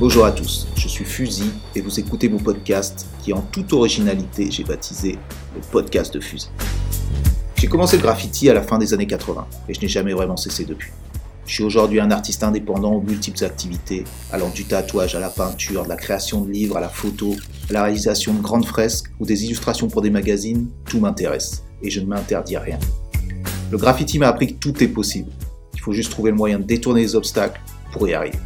Bonjour à tous, je suis Fusil et vous écoutez mon podcast qui en toute originalité j'ai baptisé le podcast de Fusil. J'ai commencé le graffiti à la fin des années 80 et je n'ai jamais vraiment cessé depuis. Je suis aujourd'hui un artiste indépendant aux multiples activités, allant du tatouage à la peinture, de la création de livres à la photo, à la réalisation de grandes fresques ou des illustrations pour des magazines, tout m'intéresse et je ne m'interdis rien. Le graffiti m'a appris que tout est possible. Il faut juste trouver le moyen de détourner les obstacles pour y arriver.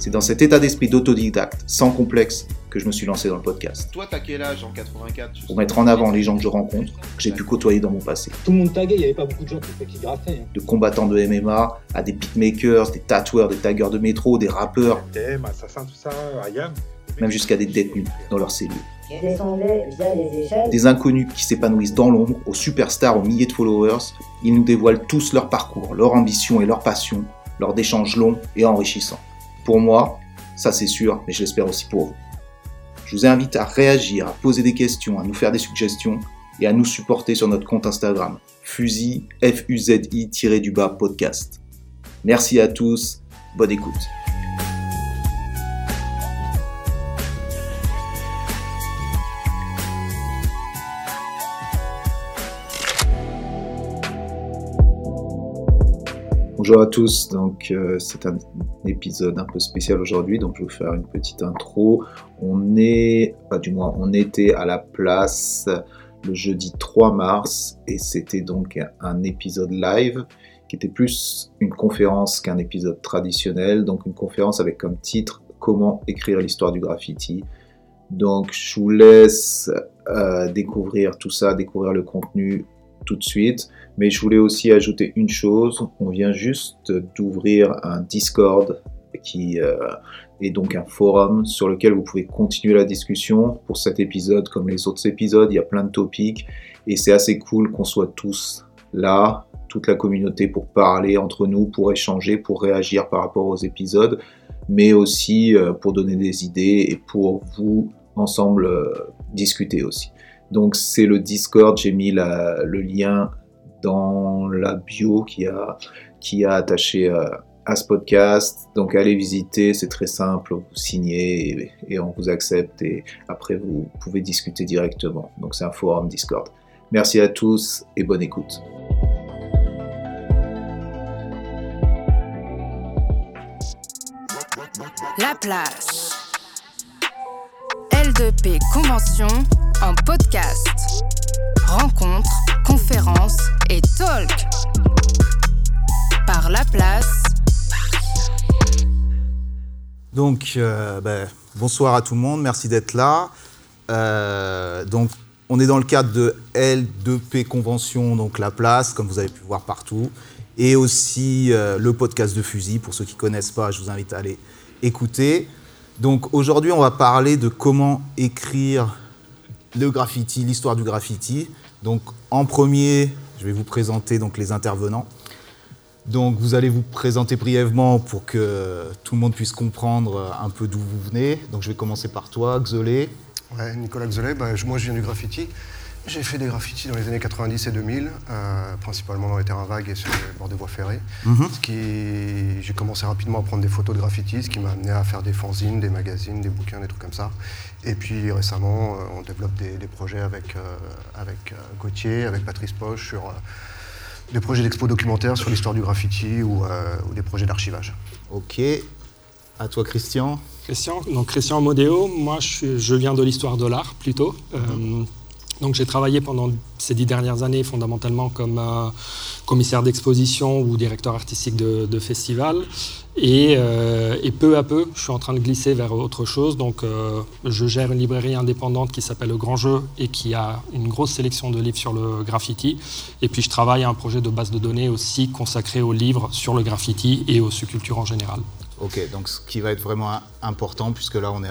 C'est dans cet état d'esprit d'autodidacte, sans complexe, que je me suis lancé dans le podcast. Toi, t'as quel âge en 84 Pour mettre en avant les gens que je rencontre, que j'ai pu côtoyer dans mon passé. Tout le monde taguait, il n'y avait pas beaucoup de gens qui, qui graffaient. hein. De combattants de MMA à des beatmakers, des tatoueurs, des taggeurs de métro, des rappeurs, Assassin, tout ça, Ayam. même jusqu'à des détenus dans leurs cellules. Des inconnus qui s'épanouissent dans l'ombre, aux superstars, aux milliers de followers, ils nous dévoilent tous leur parcours, leur ambition et leur passion, lors d'échanges longs et enrichissants. Pour moi, ça c'est sûr, mais je l'espère aussi pour vous. Je vous invite à réagir, à poser des questions, à nous faire des suggestions et à nous supporter sur notre compte Instagram, fusil, F-U-Z-I-du-bas podcast. Merci à tous, bonne écoute. Bonjour à tous, donc euh, c'est un épisode un peu spécial aujourd'hui, donc je vais vous faire une petite intro. On est, du moins, on était à la place le jeudi 3 mars et c'était donc un épisode live qui était plus une conférence qu'un épisode traditionnel, donc une conférence avec comme titre Comment écrire l'histoire du graffiti. Donc je vous laisse euh, découvrir tout ça, découvrir le contenu tout de suite. Mais je voulais aussi ajouter une chose. On vient juste d'ouvrir un Discord qui euh, est donc un forum sur lequel vous pouvez continuer la discussion. Pour cet épisode, comme les autres épisodes, il y a plein de topics et c'est assez cool qu'on soit tous là, toute la communauté pour parler entre nous, pour échanger, pour réagir par rapport aux épisodes, mais aussi euh, pour donner des idées et pour vous ensemble euh, discuter aussi. Donc c'est le Discord, j'ai mis le lien dans la bio qui a, qui a attaché euh, à ce podcast. Donc allez visiter, c'est très simple, vous signez et, et on vous accepte et après vous pouvez discuter directement. Donc c'est un forum Discord. Merci à tous et bonne écoute. La place. L2P Convention en podcast. Rencontres, conférences et talk. Par La Place. Donc, euh, ben, bonsoir à tout le monde, merci d'être là. Euh, donc, on est dans le cadre de L2P Convention, donc la place, comme vous avez pu voir partout, et aussi euh, le podcast de Fusil. Pour ceux qui ne connaissent pas, je vous invite à aller écouter. Donc, aujourd'hui, on va parler de comment écrire le graffiti, l'histoire du graffiti. Donc, en premier, je vais vous présenter donc, les intervenants. Donc vous allez vous présenter brièvement pour que tout le monde puisse comprendre un peu d'où vous venez. Donc je vais commencer par toi, Xolé. Ouais, Nicolas Xolet, bah, moi je viens du graffiti. J'ai fait des graffitis dans les années 90 et 2000, euh, principalement dans les terrains vagues et sur les bords des voies ferrées. Ce qui, j'ai commencé rapidement à prendre des photos de graffiti, ce qui m'a amené à faire des fanzines, des magazines, des bouquins, des trucs comme ça. Et puis récemment, euh, on développe des, des projets avec, euh, avec euh, Gauthier, avec Patrice Poche sur euh, des projets d'expo documentaires sur l'histoire du graffiti ou, euh, ou des projets d'archivage. Ok. À toi, Christian. Christian, donc Christian Modéo, moi je, suis- je viens de l'histoire de l'art plutôt. Euh, donc j'ai travaillé pendant ces dix dernières années fondamentalement comme euh, commissaire d'exposition ou directeur artistique de, de festival. Et, euh, et peu à peu, je suis en train de glisser vers autre chose. Donc euh, je gère une librairie indépendante qui s'appelle Le Grand Jeu et qui a une grosse sélection de livres sur le graffiti. Et puis je travaille à un projet de base de données aussi consacré aux livres sur le graffiti et aux subcultures en général. Ok, donc ce qui va être vraiment important, puisque là on est,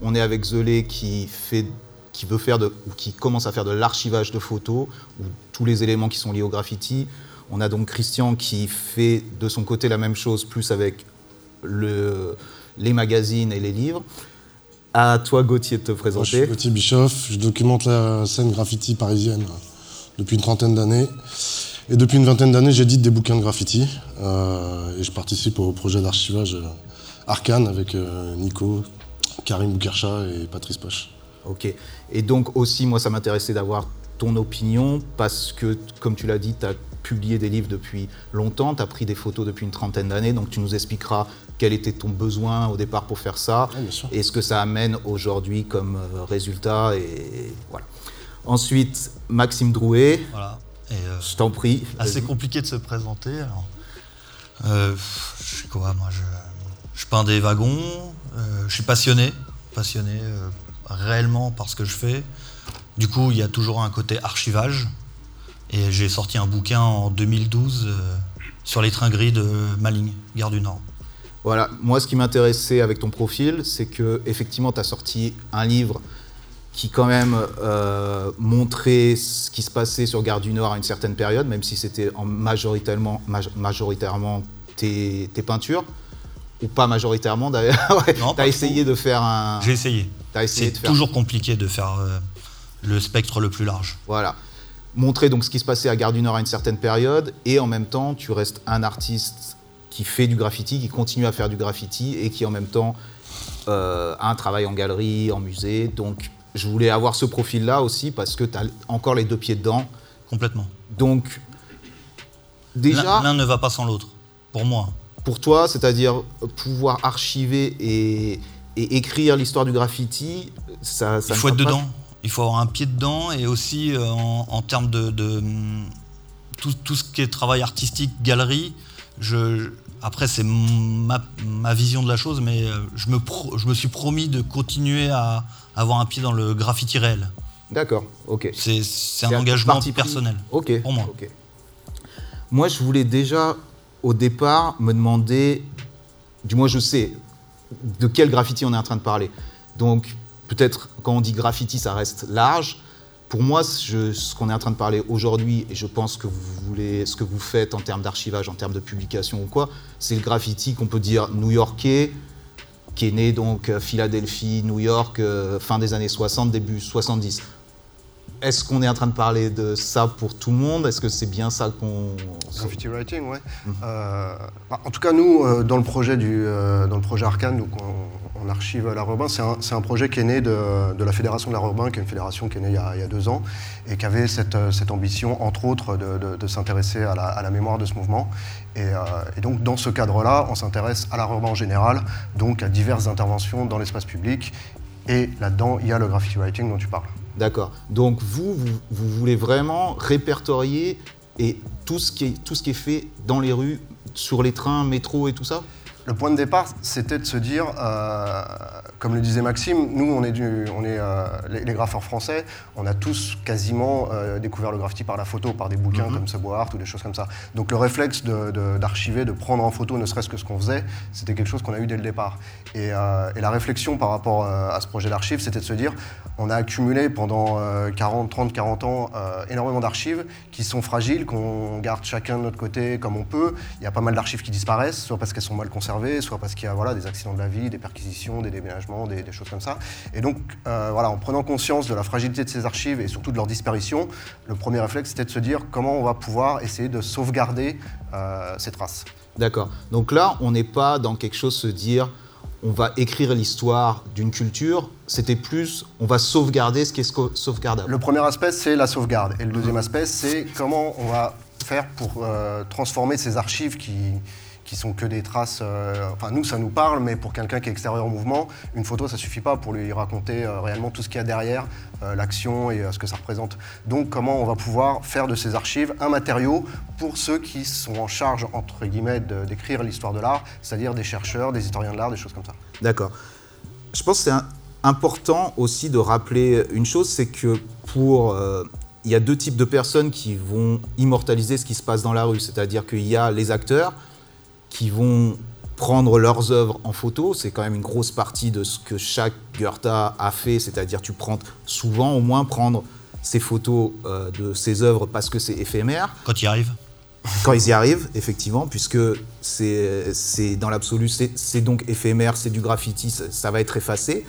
on est, avec Xolé qui, fait, qui veut faire de, ou qui commence à faire de l'archivage de photos, ou tous les éléments qui sont liés au graffiti. On a donc Christian qui fait de son côté la même chose, plus avec le, les magazines et les livres. À toi, Gauthier, de te Moi, je suis présenter. Gauthier Bischoff, je documente la scène graffiti parisienne euh, depuis une trentaine d'années. Et depuis une vingtaine d'années, j'édite des bouquins de graffiti euh, et je participe au projet d'archivage euh, Arkane avec euh, Nico, Karim Boukercha et Patrice Poche. Ok. Et donc aussi, moi, ça m'intéressait d'avoir ton opinion parce que, comme tu l'as dit, tu as publié des livres depuis longtemps, tu as pris des photos depuis une trentaine d'années, donc tu nous expliqueras quel était ton besoin au départ pour faire ça et ce que ça amène aujourd'hui comme euh, résultat. Et voilà. Ensuite, Maxime Drouet, Voilà. Et, euh, je t'en prie. assez compliqué de se présenter. alors. Euh, je sais quoi, moi, je, je peins des wagons. euh, je suis passionné, passionné euh, réellement par ce que je fais. Du coup, il y a toujours un côté archivage. Et j'ai sorti un bouquin en 2012 euh, sur les trains gris de Malines, Gare du Nord. Voilà, moi ce qui m'intéressait avec ton profil, c'est que effectivement tu as sorti un livre qui quand même euh, montrait ce qui se passait sur Gare du Nord à une certaine période, même si c'était en majoritairement, maj- majoritairement tes, tes peintures, ou pas majoritairement d'ailleurs. Ouais, tu as essayé de faire un... J'ai essayé. C'est faire... toujours compliqué de faire euh, le spectre le plus large. Voilà. Montrer donc ce qui se passait à Gare du Nord à une certaine période, et en même temps, tu restes un artiste qui fait du graffiti, qui continue à faire du graffiti, et qui en même temps euh, a un travail en galerie, en musée. Donc, je voulais avoir ce profil-là aussi, parce que tu as encore les deux pieds dedans. Complètement. Donc, déjà, l'un ne va pas sans l'autre, pour moi. pour toi, c'est-à-dire pouvoir archiver et, et écrire l'histoire du graffiti, ça, ça Il faut être pas- dedans. Il faut avoir un pied dedans et aussi euh, en, en termes de, de, tout, tout ce qui est travail artistique, galerie. Je, après, c'est ma, ma vision de la chose, mais euh, je me, pro- je me suis promis de continuer à avoir un pied dans le graffiti réel. D'accord, ok. C'est un un engagement personnel. Ok. Pour moi. ok. Moi, je voulais déjà, au départ, me demander, du moins je sais, de quel graffiti on est en train de parler. Donc, peut-être quand on dit graffiti, ça reste large. Pour moi, ce qu'on est en train de parler aujourd'hui, et je pense que vous voulez, ce que vous faites en termes d'archivage, en termes de publication ou quoi, c'est le graffiti qu'on peut dire new-yorkais, qui est né donc à Philadelphie, New York, euh, fin des années 60, début 70. Est-ce qu'on est en train de parler de ça pour tout le monde? Est-ce que c'est bien ça qu'on... Graffiti writing, ouais. Euh, bah, en tout cas, nous, euh, dans le projet du, euh, dans le projet Arcane, donc on, on archive l'art urbain. C'est un, c'est un projet qui est né de, de la fédération de l'art urbain, qui est une fédération qui est née il y a, il y a deux ans et qui avait cette, cette ambition, entre autres, de, de- de s'intéresser à la, à la mémoire de ce mouvement. Et, euh, et donc, dans ce cadre-là, on s'intéresse à l'art urbain en général, donc à diverses interventions dans l'espace public. Et là-dedans, il y a le graffiti writing dont tu parles. D'accord. Donc vous, vous, voulez vraiment répertorier et tout ce, qui est, tout ce qui est fait dans les rues, sur les trains, métro et tout ça? Le point de départ, c'était de se dire, euh, comme le disait Maxime, nous, on est, du, on est euh, les, les graffeurs français, on a tous quasiment euh, découvert le graffiti par la photo, par des bouquins comme Subway Art ou des choses comme ça. Donc le réflexe de- de- d'archiver, de, prendre en photo ne serait-ce que ce qu'on faisait, c'était quelque chose qu'on a eu dès le départ. Et, et la réflexion par rapport à ce projet d'archives, c'était de se dire, on a accumulé pendant euh, 40, 30, 40 ans énormément d'archives qui sont fragiles, qu'on garde chacun de notre côté comme on peut. Il y a pas mal d'archives qui disparaissent, soit parce qu'elles sont mal conservées, soit parce qu'il y a voilà, des accidents de la vie, des perquisitions, des déménagements, des, des choses comme ça. Et donc, euh, voilà, en prenant conscience de la fragilité de ces archives et surtout de leur disparition, le premier réflexe, c'était de se dire comment on va pouvoir essayer de sauvegarder euh, ces traces. D'accord. Donc là, on n'est pas dans quelque chose se dire on va écrire l'histoire d'une culture, c'était plus on va sauvegarder ce qui est sauvegardable. Le premier aspect, c'est la sauvegarde. Et le deuxième aspect, c'est comment on va faire pour euh, transformer ces archives qui, qui sont que des traces. euh, enfin, nous, ça nous parle, mais pour quelqu'un qui est extérieur au mouvement, une photo, ça suffit pas pour lui raconter euh, réellement tout ce qu'il y a derrière, euh, l'action et ce que ça représente. Donc, comment on va pouvoir faire de ces archives un matériau pour ceux qui sont en charge, entre guillemets, d'écrire l'histoire de l'art, c'est-à-dire des chercheurs, des historiens de l'art, des choses comme ça. D'accord. Je pense que c'est important aussi de rappeler une chose, c'est que pour... il y a deux types de personnes qui vont immortaliser ce qui se passe dans la rue. C'est-à-dire qu'il y a les acteurs qui vont prendre leurs œuvres en photo. C'est quand même une grosse partie de ce que chaque Goethe a fait. C'est-à-dire tu prends souvent au moins prendre ces photos euh, de ses œuvres parce que c'est éphémère Quand il arrive. quand ils y arrivent, effectivement, puisque c'est dans l'absolu, c'est c'est donc éphémère, c'est du graffiti, ça, ça va être effacé.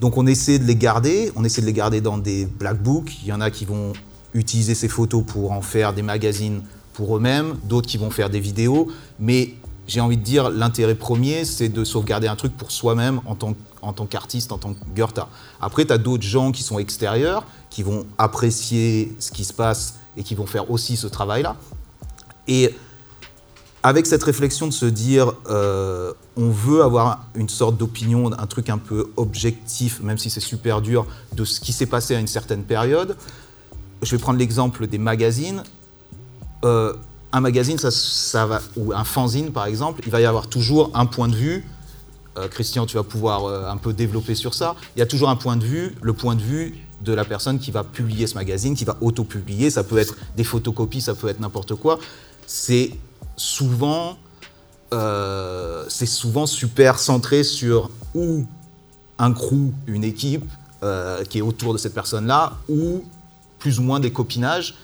Donc on essaie de les garder, on essaie de les garder dans des black books. Il y en a qui vont utiliser ces photos pour en faire des magazines pour eux-mêmes, d'autres qui vont faire des vidéos. Mais j'ai envie de dire, l'intérêt premier, c'est de sauvegarder un truc pour soi-même en tant, qu'artiste, en tant que Goethe. Après, tu as d'autres gens qui sont extérieurs, qui vont apprécier ce qui se passe et qui vont faire aussi ce travail-là. Et avec cette réflexion de se dire, euh, on veut avoir une sorte d'opinion, un truc un peu objectif, même si c'est super dur, de ce qui s'est passé à une certaine période. Je vais prendre l'exemple des magazines. Euh, un magazine, ça, va, ou un fanzine par exemple, il va y avoir toujours un point de vue. Euh, Christian, tu vas pouvoir euh, un peu développer sur ça. Il y a toujours un point de vue, le point de vue de la personne qui va publier ce magazine, qui va auto-publier. Ça peut être des photocopies, ça peut être n'importe quoi. C'est souvent, euh, souvent super centré sur ou un crew, une équipe qui est autour de cette personne-là, ou plus ou moins des copinages,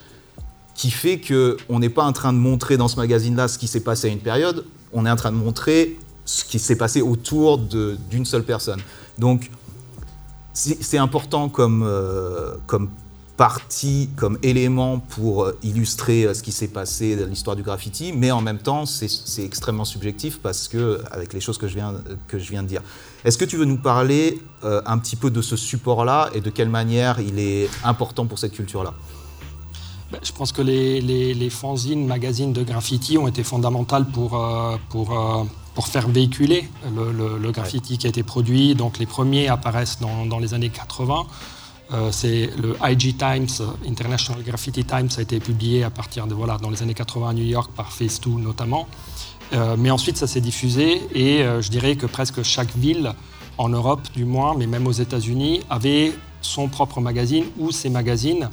qui fait qu'on n'est pas en train de montrer dans ce magazine-là ce qui s'est passé à une période, on est en train de montrer ce qui s'est passé autour d'une seule personne. Donc, c'est important comme, euh, comme partie, comme élément pour euh, illustrer euh, ce qui s'est passé dans l'histoire du graffiti, mais en même temps, c'est extrêmement subjectif parce que, avec les choses que je viens, que je viens de dire. Est-ce que tu veux nous parler un petit peu de ce support-là et de quelle manière il est important pour cette culture-là? Ben, Je pense que les, les, les fanzines, magazines de graffiti ont été fondamentales pour, euh, pour, euh, pour faire véhiculer le, le- le graffiti qui a été produit. Donc les premiers apparaissent dans, dans les années 80. Euh, c'est le IG Times, International Graffiti Times, a été publié à partir de voilà dans les années 80 à New York par Phase 2 notamment. Euh, mais ensuite, ça s'est diffusé et euh, je dirais que presque chaque ville, en Europe du moins, mais même aux États-Unis, avait son propre magazine ou ses magazines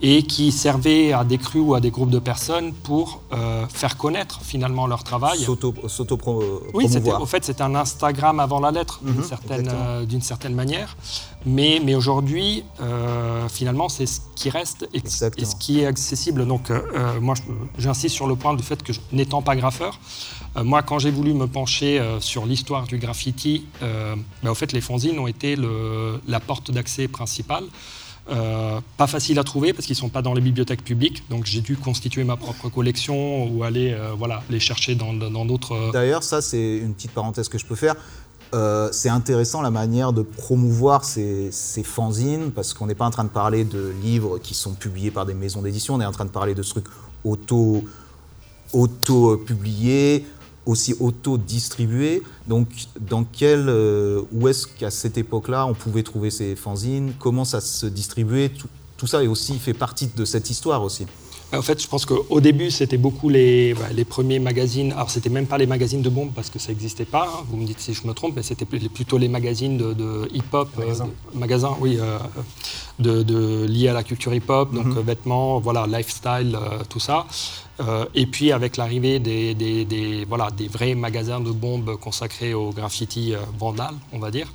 et qui servaient à des crus ou à des groupes de personnes pour euh, faire connaître finalement leur travail. S'auto- S'auto-promouvoir Oui, c'était, au fait, c'était un Instagram avant la lettre, d'une, Mhm, certaine, euh, manière. Mais, mais aujourd'hui, euh, finalement, c'est ce qui reste et, et ce qui est accessible. Donc, euh, euh, moi, j'insiste sur le point du fait que, n'étant pas graffeur, euh, moi, quand j'ai voulu me pencher euh, sur l'histoire du graffiti, euh, ben, au fait, les fanzines ont été le- la porte d'accès principale. Euh, pas facile à trouver parce qu'ils ne sont pas dans les bibliothèques publiques. Donc j'ai dû constituer ma propre collection ou aller euh, voilà, les chercher dans d'autres. euh, D'ailleurs, ça, c'est une petite parenthèse que je peux faire. C'est intéressant la manière de promouvoir ces, ces fanzines, parce qu'on n'est pas en train de parler de livres qui sont publiés par des maisons d'édition, on est en train de parler de trucs auto, auto-publiés, aussi auto-distribués. Donc, dans quel, euh, où est-ce qu'à cette époque-là, on pouvait trouver ces fanzines? Comment ça se distribuait? Tout, tout ça est aussi fait partie de cette histoire aussi. En fait, je pense qu'au début, c'était beaucoup les, bah, les premiers magazines. Alors, c'était même pas les magazines de bombes parce que ça n'existait pas. hein. Vous me dites si je me trompe, mais c'était pl- plutôt les magazines de, de hip-hop. euh, Magasins. de- magasins, oui, euh, de, de- liés à la culture hip-hop, donc euh, vêtements, voilà, lifestyle, euh, tout ça. Euh, et puis, avec l'arrivée des, des- des- voilà, des vrais magasins de bombes consacrés au graffiti euh, vandal, on va dire,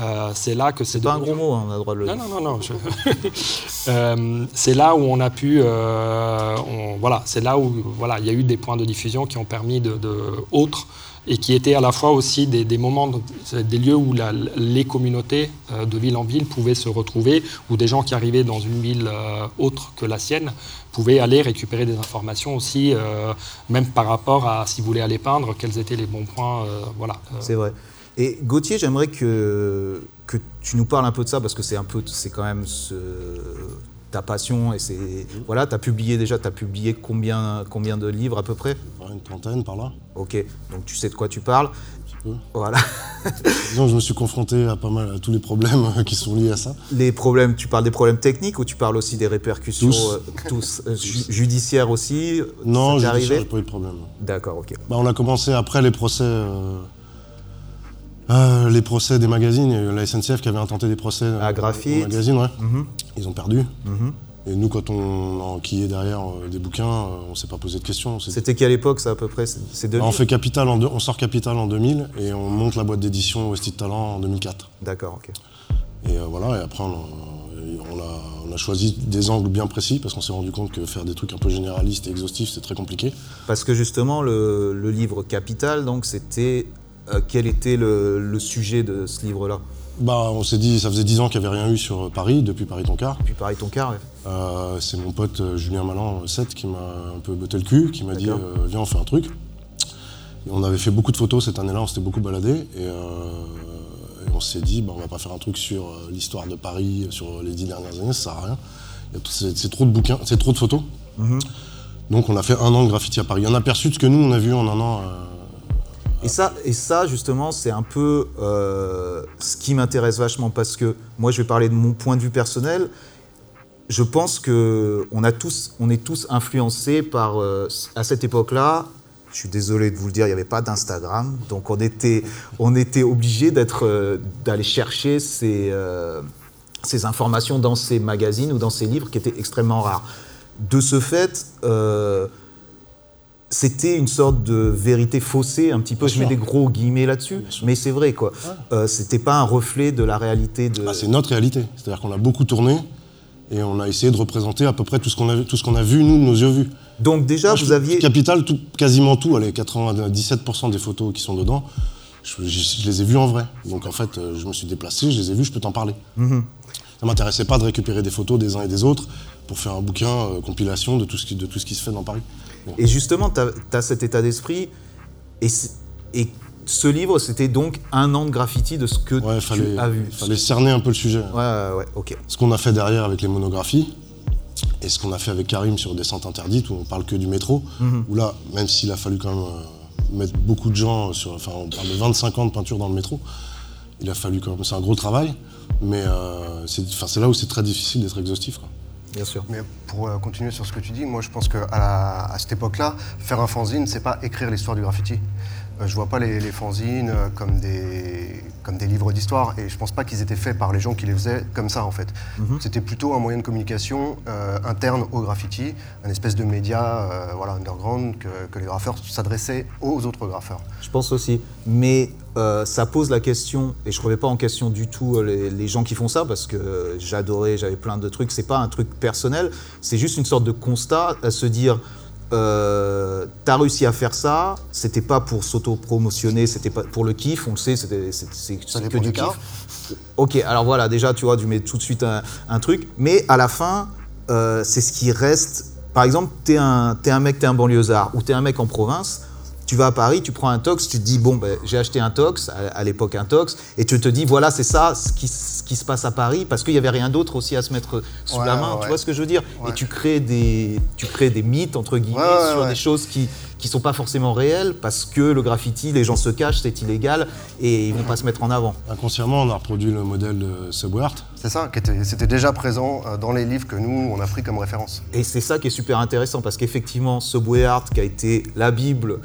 euh, c'est là que c'est. C'est pas un gros mot, hein, on a droit de le non, non, non, non. je- Euh, c'est là où on a pu, on- voilà, c'est là où voilà, il y a eu des points de diffusion qui ont permis de, de autres et qui étaient à la fois aussi des, des moments, des lieux où la- les communautés de ville en ville pouvaient se retrouver, où des gens qui arrivaient dans une ville autre que la sienne pouvaient aller récupérer des informations aussi, euh, même par rapport à si vous voulez aller peindre, quels étaient les bons points, euh, voilà. euh, C'est vrai. Et Gauthier, j'aimerais que, que tu nous parles un peu de ça parce que c'est un peu, c'est quand même ce- ta passion et c'est voilà, tu as publié déjà, tu as publié combien, combien de livres à peu près? Une trentaine par là. Ok, donc tu sais de quoi tu parles. Voilà. Disons, je me suis confronté à pas mal à tous les problèmes qui sont liés à ça. Les problèmes, tu parles des problèmes techniques ou tu parles aussi des répercussions Tous. euh, tous, euh, ju- judiciaires aussi? Non, t'est j'ai pas eu de problème. D'accord, ok. Bah, on a commencé après les procès, euh, euh, les procès des magazines. Il y a eu la SNCF qui avait intenté des procès euh, À Graphite. aux magazines, ouais. Mhm. Ils ont perdu. Mhm. Et nous, quand on enquillait derrière euh, des bouquins, euh, on s'est pas posé de questions. C'était quelle époque ça à peu près? C'est 2000 on, fait Capital en deux- on sort Capital en 2000 et on monte la boîte d'édition Westit Talent en 2004. D'accord, ok. Et euh, voilà, et après on a, on a- on a choisi des angles bien précis parce qu'on s'est rendu compte que faire des trucs un peu généralistes et exhaustifs, c'est très compliqué. Parce que justement, le, le livre Capital, donc c'était. euh, quel était le, le sujet de ce livre-là? Bah, on s'est dit, ça faisait 10 ans qu'il n'y avait rien eu sur Paris, depuis Paris Toncar. Depuis Paris Toncar, ouais. Euh, c'est mon pote euh, Julien Malin, 7, qui m'a un peu botté le cul, qui m'a dit euh, Viens, on fait un truc. Et on avait fait beaucoup de photos cette année-là, on s'était beaucoup baladé. Et, euh, et on s'est dit, bah, on va pas faire un truc sur euh, l'histoire de Paris euh, sur les dix dernières années, ça sert à rien. C'est trop de bouquins, c'est trop de photos. Donc on a fait un an de graffiti à Paris. Un aperçu de ce que nous on a vu en un an. euh, Et ça, et ça justement, c'est un peu euh, ce qui m'intéresse vachement parce que moi, je vais parler de mon point de vue personnel. Je pense que on a tous, on est tous influencés par euh, à cette époque-là. Je suis désolé de vous le dire, il n'y avait pas d'Instagram, donc on était, on était obligé d'être, euh, d'aller chercher ces, euh, ces informations dans ces magazines ou dans ces livres qui étaient extrêmement rares. De ce fait, euh, c'était une sorte de vérité faussée, un petit peu. Bien je mets des gros guillemets là-dessus, mais c'est vrai quoi. Euh, c'était pas un reflet de la réalité de. Ah, c'est notre réalité. C'est-à-dire qu'on a beaucoup tourné et on a essayé de représenter à peu près tout ce qu'on a vu, tout ce qu'on a vu nous de nos yeux vus. Donc déjà, Moi, vous aviez. Capital, tout- quasiment tout, allez, 97% des photos qui sont dedans, je, je- je les ai vues en vrai. Donc en fait, euh, je me suis déplacé, je les ai vues, je peux t'en parler. Mhm. Ça m'intéressait pas de récupérer des photos des uns et des autres pour faire un bouquin euh, compilation de tout, ce qui, de tout ce qui se fait dans Paris. Bon. Et justement, tu as, cet état d'esprit. Et ce livre, c'était donc un an de graffiti de ce que Ouais, tu fallait, as vu. fallait cerner un peu le sujet. Ouais, ouais, ouais, ok. Ce qu'on a fait derrière avec les monographies, et ce qu'on a fait avec Karim sur Descente Interdite, où on parle que du métro, Mhm. où là, même s'il a fallu quand même euh, mettre beaucoup de gens sur. Enfin, on parle de 25 ans de peinture dans le métro, il a fallu quand même. C'est un gros travail, mais euh, c'est là où c'est très difficile d'être exhaustif. quoi. Bien sûr. Mais pour euh, continuer sur ce que tu dis, moi je pense qu'à à cette époque-là, faire un fanzine, c'est pas écrire l'histoire du graffiti. Euh, je vois pas les, les fanzines euh, comme des, comme des livres d'histoire et je pense pas qu'ils étaient faits par les gens qui les faisaient comme ça en fait. Mhm. C'était plutôt un moyen de communication euh, interne au graffiti, un espèce de média euh, voilà, underground que, que les graffeurs s'adressaient aux autres graffeurs. Je pense aussi. Mais euh, ça pose la question, et je ne remets pas en question du tout les, les gens qui font ça, parce que j'adorais, j'avais plein de trucs. C'est pas un truc personnel, c'est juste une sorte de constat à se dire. Euh, t'as réussi à faire ça, c'était pas pour s'auto-promotionner, c'était pas pour le kiff, on le sait, c'était c'est que du kiff. Ok, alors voilà, déjà, tu vois, tu mets tout de suite un, un truc, mais à la fin, euh, c'est ce qui reste. Par exemple, t'es un, un mec, t'es un banlieusard, ou t'es un mec en province, tu vas à Paris, tu prends un tox, tu te dis, bon, ben, j'ai acheté un tox, à, à l'époque un tox, et tu te dis, voilà, c'est ça ce qui, qui se passe à Paris, parce qu'il n'y avait rien d'autre aussi à se mettre sous Ouais, la main, ouais, tu vois ce que je veux dire? Et tu crées, des, tu crées des mythes, entre guillemets, Ouais, ouais, sur ouais. des choses qui qui sont pas forcément réelles, parce que le graffiti, les gens se cachent, c'est illégal, et ils vont pas se mettre en avant. Inconsciemment, on a reproduit le modèle de Subway Art. C'est ça, qui était- c'était déjà présent euh, dans les livres que nous, on a pris comme référence. Et c'est ça qui est super intéressant parce qu'effectivement, Subway Art, qui a été la Bible,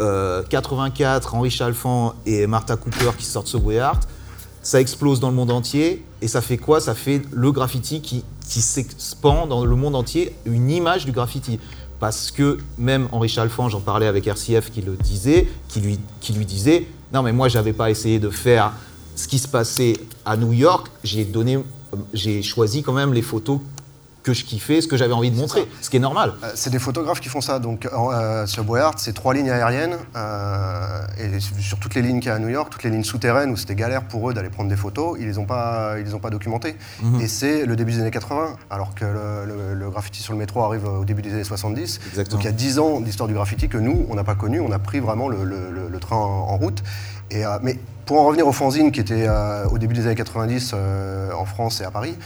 euh, 84, Henri Chalfant et Martha Cooper qui sortent Subway Art, ça explose dans le monde entier. Et ça fait quoi? Ça fait le graffiti qui, s'expand dans le monde entier, une image du graffiti. Parce que même Henri Chalfant, j'en parlais avec RCF qui le disait, qui lui, qui lui disait Non, mais moi, j'avais pas essayé de faire ce qui se passait à New York, j'ai donné, euh, j'ai choisi quand même les photos que je kiffais, ce que j'avais envie de montrer, ce qui est normal. Euh, C'est des photographes qui font ça. Donc, euh, sur Boyard, c'est trois lignes aériennes. euh, et sur toutes les lignes qu'il y a à New York, toutes les lignes souterraines où c'était galère pour eux d'aller prendre des photos, ils les ont pas, ils les ont pas documentées. Mhm. Et c'est le début des années 80, alors que le, le- le graffiti sur le métro arrive au début des années 70. Exactement. Donc il y a 10 ans d'histoire du graffiti que nous, on n'a pas connu. On a pris vraiment le, train en, route. Et, mais pour en revenir au fanzine qui était au début des années 90 euh, en France et à Paris,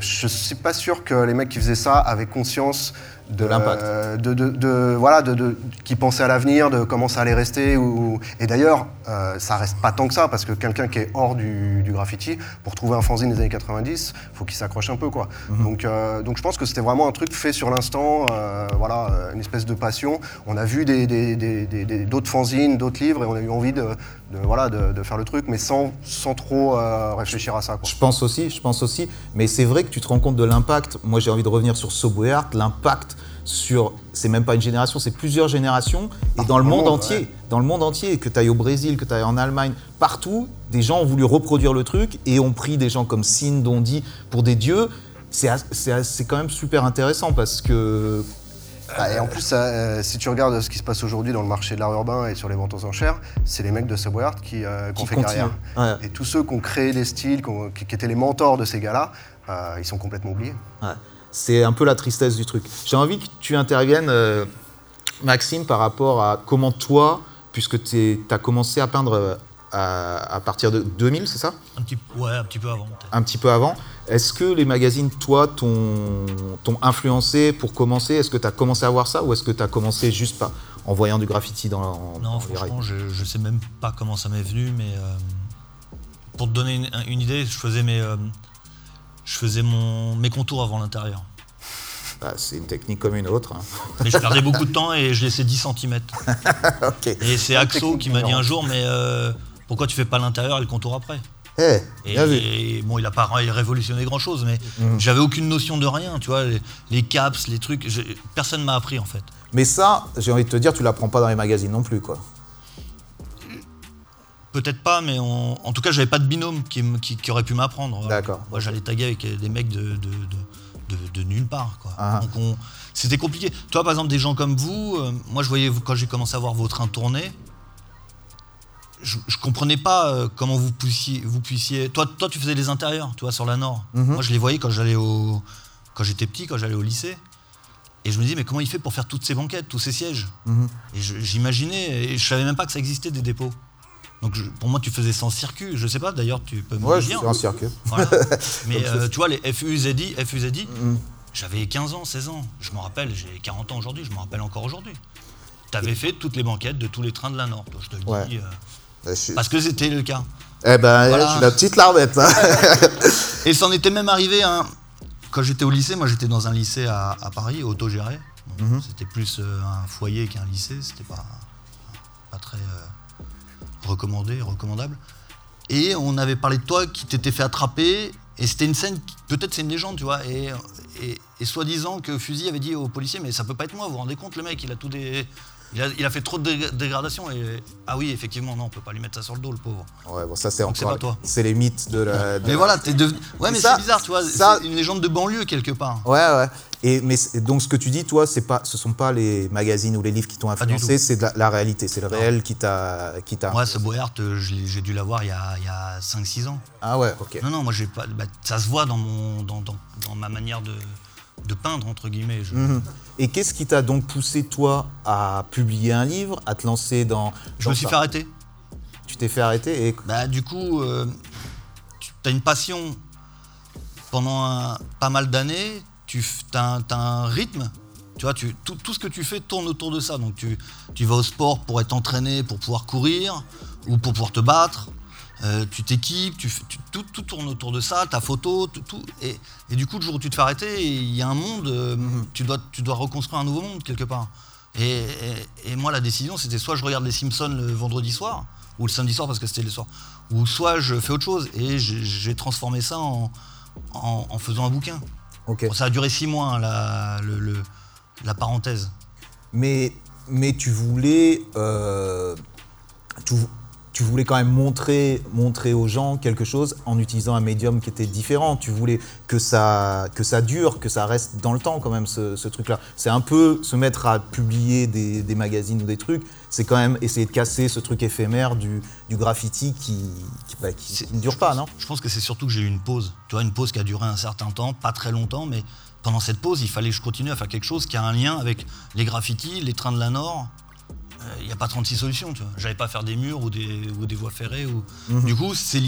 je suis pas sûr que les mecs qui faisaient ça avaient conscience de, De l'impact. euh, de, de- de- voilà, de, qui pensaient à l'avenir, de comment ça allait rester. Ou, et d'ailleurs, euh, ça reste pas tant que ça, parce que quelqu'un qui est hors du, du graffiti, pour trouver un fanzine des années 90, faut qu'il s'accroche un peu. Quoi. donc, euh, donc je pense que c'était vraiment un truc fait sur l'instant, euh, voilà, euh, une espèce de passion. On a vu des- des- des- des- des- d'autres fanzines, d'autres livres, et on a eu envie de, de, voilà, de, de faire le truc, mais sans, sans trop euh, réfléchir à ça. Quoi. Je pense aussi, je pense aussi. Mais c'est vrai que tu te rends compte de l'impact. Moi, j'ai envie de revenir sur Subway Art, l'impact sur. C'est même pas une génération, c'est plusieurs générations. Et dans le monde monde, entier, ouais. dans le monde entier, que tu ailles au Brésil, que tu ailles en Allemagne, partout, des gens ont voulu reproduire le truc et ont pris des gens comme Sin, Dondi pour des dieux. C'est quand même super intéressant parce que. Ah, et en plus, ça, euh, si tu regardes ce qui se passe aujourd'hui dans le marché de l'art urbain et sur les ventes aux enchères, c'est les mecs de Subway Art qui, euh, qui ont fait carrière. Ouais. Et tous ceux qui ont créé des styles, qui, ont- qui- qui étaient les mentors de ces gars-là, euh, ils sont complètement oubliés. Ouais. C'est un peu la tristesse du truc. J'ai envie que tu interviennes euh, Maxime, par rapport à comment toi, puisque tu as commencé à peindre à, à partir de 2000, c'est ça? Un petit, ouais, un petit peu avant. Un petit peu avant. Est-ce que les magazines, toi, t'ont influencé pour commencer? Est-ce que tu as commencé à voir ça ou est-ce que tu as commencé juste en voyant du graffiti dans, dans Non, rails? franchement, je, je sais même pas comment ça m'est venu, mais euh, pour te donner une, une idée, je faisais mes, euh, je faisais mon, mes contours avant l'intérieur. Bah, C'est une technique comme une autre. hein. Mais je perdais beaucoup de temps et je laissais 10 cm. Et c'est Axo qui m'a dit un jour, mais euh, pourquoi tu fais pas l'intérieur et le contour après Eh, et, bon, il a pas il a révolutionné grand chose, mais Mhm. j'avais aucune notion de rien, tu vois, les, les caps, les trucs, j'ai- personne m'a appris en fait. Mais ça, j'ai envie de te dire, tu l'apprends pas dans les magazines non plus, quoi. Peut-être pas, mais on- en tout cas, j'avais pas de binôme qui, me- qui- qui aurait pu m'apprendre. D'accord. Moi, j'allais taguer avec des mecs de, de, de- de- de nulle part. Quoi. Ah. Donc, on- c'était compliqué. Toi, par exemple, des gens comme vous, euh, moi, je voyais, quand j'ai commencé à voir vos trains tourner, je, je comprenais pas euh, comment vous puissiez, vous puissiez. Toi, toi, tu faisais les intérieurs, tu vois, sur la Nord. Mhm. Moi, je les voyais quand j'allais au, quand j'étais petit, quand j'allais au lycée. Et je me disais, mais comment il fait pour faire toutes ces banquettes, tous ces sièges Mhm. Et je- j'imaginais, et je savais même pas que ça existait des dépôts. Donc je- pour moi, tu faisais en circuit. Je sais pas, d'ailleurs, tu peux me Ouais, le je dire. suis en circuit. Voilà. Mais euh, tu vois, les FUZI, FUZI Mhm. j'avais 15 ans, 16 ans. Je me rappelle, j'ai 40 ans aujourd'hui, je me rappelle encore aujourd'hui. Tu avais fait toutes les banquettes de tous les trains de la Nord, toi, je te le Ouais. dis. euh, je suis- parce que c'était le cas. Eh ben, Voilà. je suis la petite larvette. hein. Et ça en était même arrivé, hein, quand j'étais au lycée, moi j'étais dans un lycée à, à Paris, autogéré. Mhm. C'était plus euh, un foyer qu'un lycée, c'était pas, pas très euh, recommandé, recommandable. Et on avait parlé de toi qui t'étais fait attraper, et c'était une scène, peut-être c'est une légende, tu vois, et, et, et soi-disant que Fusil avait dit aux policiers, mais ça peut pas être moi, vous vous rendez compte, le mec, il a tout des... Il a, il a fait trop de dég- dégradation et ah oui effectivement non on peut pas lui mettre ça sur le dos le pauvre. Ouais, bon, ça, c'est encore. pas toi. C'est les mythes de la. de Mais la- voilà t'es devenu ouais mais c'est bizarre tu vois ça- c'est une légende de banlieue quelque part. Ouais, ouais. Et, mais donc, ce que tu dis, toi, c'est pas, ce sont pas les magazines ou les livres qui t'ont influencé, c'est la, la réalité, c'est le réel qui t'a. Qui t'a Moi, ce euh, l'ai- j'ai dû l'avoir il y a, il y a 5-6 ans. Ah ouais, ok. Non, non, moi, j'ai pas. bah, ça se voit dans, mon, dans, dans, dans ma manière de, de peindre, entre guillemets. Je, Mhm. Et qu'est-ce qui t'a donc poussé, toi, à publier un livre, à te lancer dans. je dans me suis ça fait arrêter. Tu t'es fait arrêter et. Bah, du coup, euh, tu as une passion pendant un- pas mal d'années, tu as, un rythme. Tu vois, tu, tout, tout ce que tu fais tourne autour de ça. Donc, tu, tu vas au sport pour être entraîné, pour pouvoir courir ou pour pouvoir te battre. Euh, tu t'équipes, tu, fais- tu- tout, tout tourne autour de ça, ta photo, tout. tout. Et, et du coup, le jour où tu te fais arrêter, il y a un monde, euh, tu, dois, tu dois reconstruire un nouveau monde quelque part. Et, et- et moi, la décision, c'était soit je regarde les Simpsons le vendredi soir, ou le samedi soir parce que c'était le soir, ou soit je fais autre chose. Et j'ai- transformé ça en, en, en faisant un bouquin. Bon, ça a duré six mois, hein, la, le- le- la parenthèse. Mais, mais tu voulais. euh, tu, tu voulais quand même montrer, montrer aux gens quelque chose en utilisant un médium qui était différent. Tu voulais que ça, que ça dure, que ça reste dans le temps quand même, ce, ce truc-là. C'est un peu se mettre à publier des, des magazines ou des trucs. C'est quand même essayer de casser ce truc éphémère du, du graffiti qui, qui, bah, qui ne dure pas, non Je pense que c'est surtout que j'ai eu une pause. Tu vois, une pause qui a duré un certain temps, pas très longtemps, mais pendant cette pause, il fallait que je continue à faire quelque chose qui a un lien avec les graffitis, les trains de la Nord. Il n'y a pas 36 solutions, tu vois. J'allais pas faire des murs ou des, ou des voies ferrées. Ou... Mhm. Du coup, je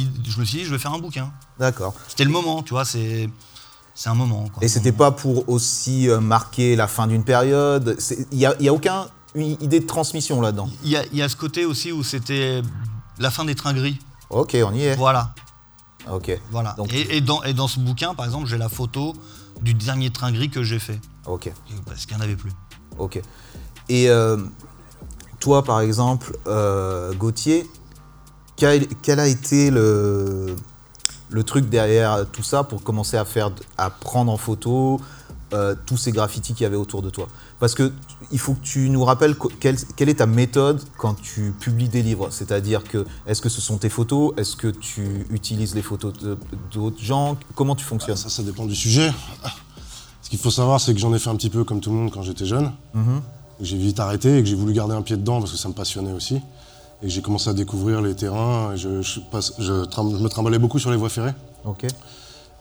me suis dit, je vais faire un bouquin. D'accord. C'était le moment, tu vois, c'est c'est un moment. quoi. Et c'était pas pour aussi euh, marquer la fin d'une période? Il n'y a, y a aucun une idée de transmission là-dedans? Il y y a ce côté aussi où c'était la fin des trains gris. Ok, on y est. Voilà. Ok, Voilà. Donc- Et, et dans, et dans ce bouquin, par exemple, j'ai la photo du dernier train gris que j'ai fait. ok, Parce qu'il n'y en avait plus. ok. Et euh, toi, par exemple, euh, Gauthier, quel, quel a été le, le truc derrière tout ça pour commencer à faire, à prendre en photo euh, tous ces graffitis qu'il y avait autour de toi? Parce que il faut que tu nous rappelles quelle, quelle est ta méthode quand tu publies des livres? C'est-à-dire que est-ce que ce sont tes photos? Est-ce que tu utilises les photos d'autres gens? Comment tu fonctionnes? Ça, ça dépend du sujet. Ce qu'il faut savoir, c'est que j'en ai fait un petit peu comme tout le monde quand j'étais jeune. Mhm. que J'ai vite arrêté et que j'ai voulu garder un pied dedans parce que ça me passionnait aussi. Et j'ai commencé à découvrir les terrains. Je, je passe- je trim- je me trimballais beaucoup sur les voies ferrées.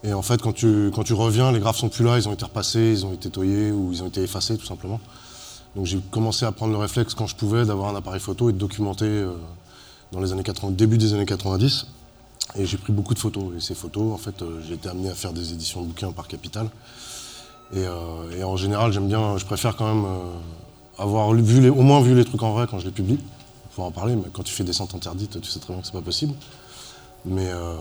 Et en fait, quand tu, quand tu reviens, les graphes sont plus là, ils ont été repassés, ils ont été toyés ou ils ont été effacés tout simplement. Donc j'ai commencé à prendre le réflexe quand je pouvais d'avoir un appareil photo et de documenter euh, dans les années 80, début des années 90. Et j'ai pris beaucoup de photos. Et ces photos, en fait, euh, j'ai été amené à faire des éditions de bouquins par Capital. Et, euh, et en général, j'aime bien, je préfère quand même avoir vu les- au moins vu les trucs en vrai quand je les publie. On pourra en parler, mais quand tu fais des sentes interdites, tu sais très bien que c'est pas possible. Mais, euh,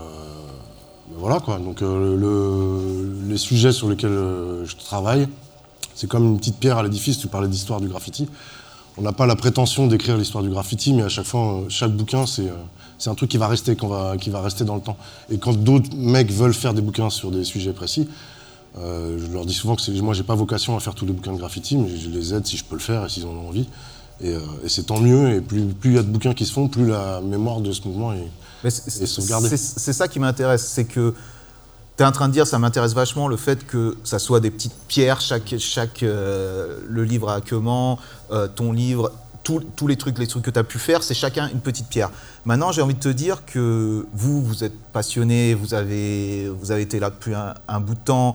voilà quoi. Donc euh, le- les sujets sur lesquels euh, je travaille, c'est comme une petite pierre à l'édifice. Tu parlais d'histoire du graffiti. On n'a pas la prétention d'écrire l'histoire du graffiti, mais à chaque fois, chaque bouquin, c'est un truc qui va rester, va, qui va rester dans le temps. Et quand d'autres mecs veulent faire des bouquins sur des sujets précis, euh, je leur dis souvent que moi, j'ai pas vocation à faire tous les bouquins de graffiti, mais je les aide si je peux le faire et s'ils en ont envie. Et, euh, et c'est tant mieux. Et plus plus il y a de bouquins qui se font, plus la mémoire de ce mouvement est, Mais c'est- est sauvegardée. C'est ça qui m'intéresse, c'est que tu es en train de dire, ça m'intéresse vachement, le fait que ça soit des petites pierres, chaque, chaque euh, le livre à Aqueman, euh, ton livre, tous- tous les trucs, les trucs que tu as pu faire, c'est chacun une petite pierre. Maintenant, j'ai envie de te dire que vous, vous êtes passionné, vous avez, vous avez été là depuis un, un bout de temps,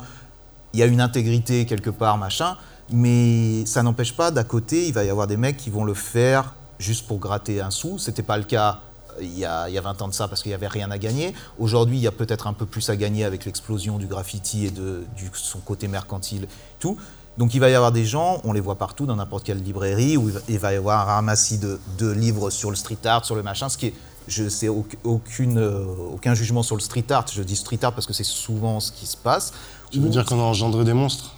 il y a une intégrité quelque part, machin, mais ça n'empêche pas, d'à côté, il va y avoir des mecs qui vont le faire juste pour gratter un sou. C'était pas le cas euh, il y, a, il y a 20 ans de ça parce qu'il n'y avait rien à gagner. Aujourd'hui, il y a peut-être un peu plus à gagner avec l'explosion du graffiti et de son côté mercantile, tout. Donc il va y avoir des gens, on les voit partout dans n'importe quelle librairie, où il va, y avoir un ramassis de, de livres sur le street art, sur le machin, ce qui est, je sais auc- aucune, euh, aucun jugement sur le street art, je dis street art parce que c'est souvent ce qui se passe. Tu veux dire qu'on a engendré des monstres?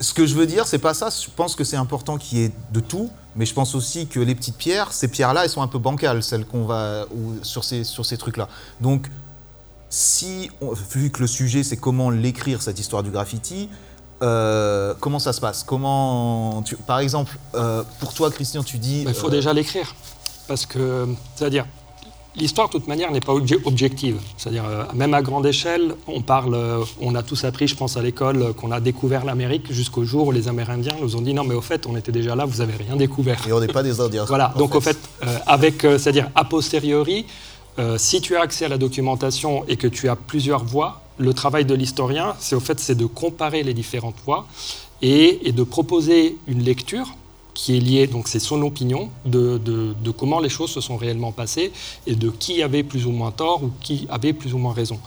Ce que je veux dire, c'est pas ça. Je pense que c'est important qu'il y ait de tout, mais je pense aussi que les petites pierres, ces pierres-là, elles sont un peu bancales, celles qu'on va ou sur ces sur ces trucs-là. Donc, si on- vu que le sujet c'est comment l'écrire cette histoire du graffiti, euh, comment ça se passe? Comment, tu- par exemple, euh, pour toi, Christian, tu dis. Il faut euh, déjà l'écrire. Parce que, c'est-à-dire, l'histoire, de toute manière, n'est pas obje- objective. C'est-à-dire, euh, même à grande échelle, on parle, euh, on a tous appris, je pense, à l'école, euh, qu'on a découvert l'Amérique jusqu'au jour où les Amérindiens nous ont dit non, mais au fait, on était déjà là, vous n'avez rien découvert. Et on n'est pas des Indiens. Voilà, donc au fait, euh, avec, c'est-à-dire a posteriori, si tu as accès à la documentation et que tu as plusieurs voix, le travail de l'historien, c'est au fait, c'est de comparer les différentes voix et, et de proposer une lecture qui est liée, donc c'est son opinion, de, comment les choses se sont réellement passées et de qui avait plus ou moins tort ou qui avait plus ou moins raison.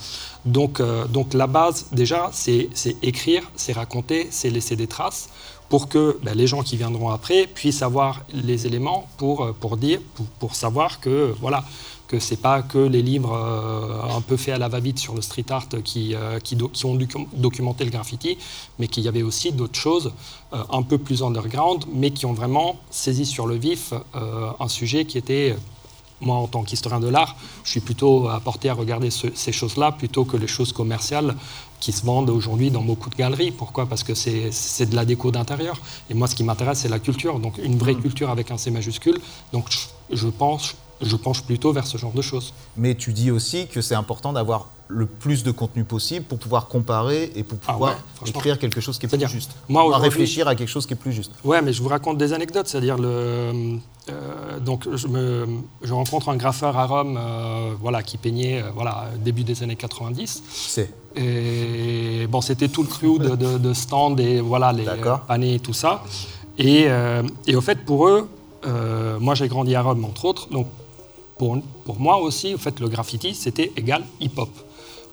Donc, euh, la base, déjà, c'est écrire, c'est raconter, c'est laisser des traces pour que ben, les gens qui viendront après puissent avoir les éléments pour, euh, dire, pour, pour savoir que voilà que c'est pas que les livres euh, un peu faits à la va-vite sur le street art qui, euh, qui, do- qui ont docu- documenté le graffiti, mais qu'il y avait aussi d'autres choses euh, un peu plus underground, mais qui ont vraiment saisi sur le vif un sujet qui était moi, en tant qu'historien de l'art, je suis plutôt apporté à regarder ce- ces choses-là plutôt que les choses commerciales qui se vendent aujourd'hui dans beaucoup de galeries. Pourquoi? Parce que c'est c'est de la déco d'intérieur. Et moi, ce qui m'intéresse, c'est la culture. Donc, une vraie culture avec un C majuscule. Donc, je, je pense, je penche plutôt vers ce genre de choses. Mais tu dis aussi que c'est important d'avoir le plus de contenu possible pour pouvoir comparer et pour Ah pouvoir ouais, écrire quelque chose qui est plus juste. moi, aujourd'hui- réfléchir à quelque chose qui est plus juste. Ouais, mais je vous raconte des anecdotes. C'est-à-dire, le, euh, donc, je, me, je rencontre un graffeur à Rome euh, voilà, qui peignait euh, voilà, début des années 90. C'est. Et bon, c'était tout le crew de, de, de stand et voilà, les paniers et tout ça. Et, et au fait, pour eux, moi j'ai grandi à Rome, entre autres, donc pour, pour moi aussi, au fait, le graffiti, c'était égal hip-hop.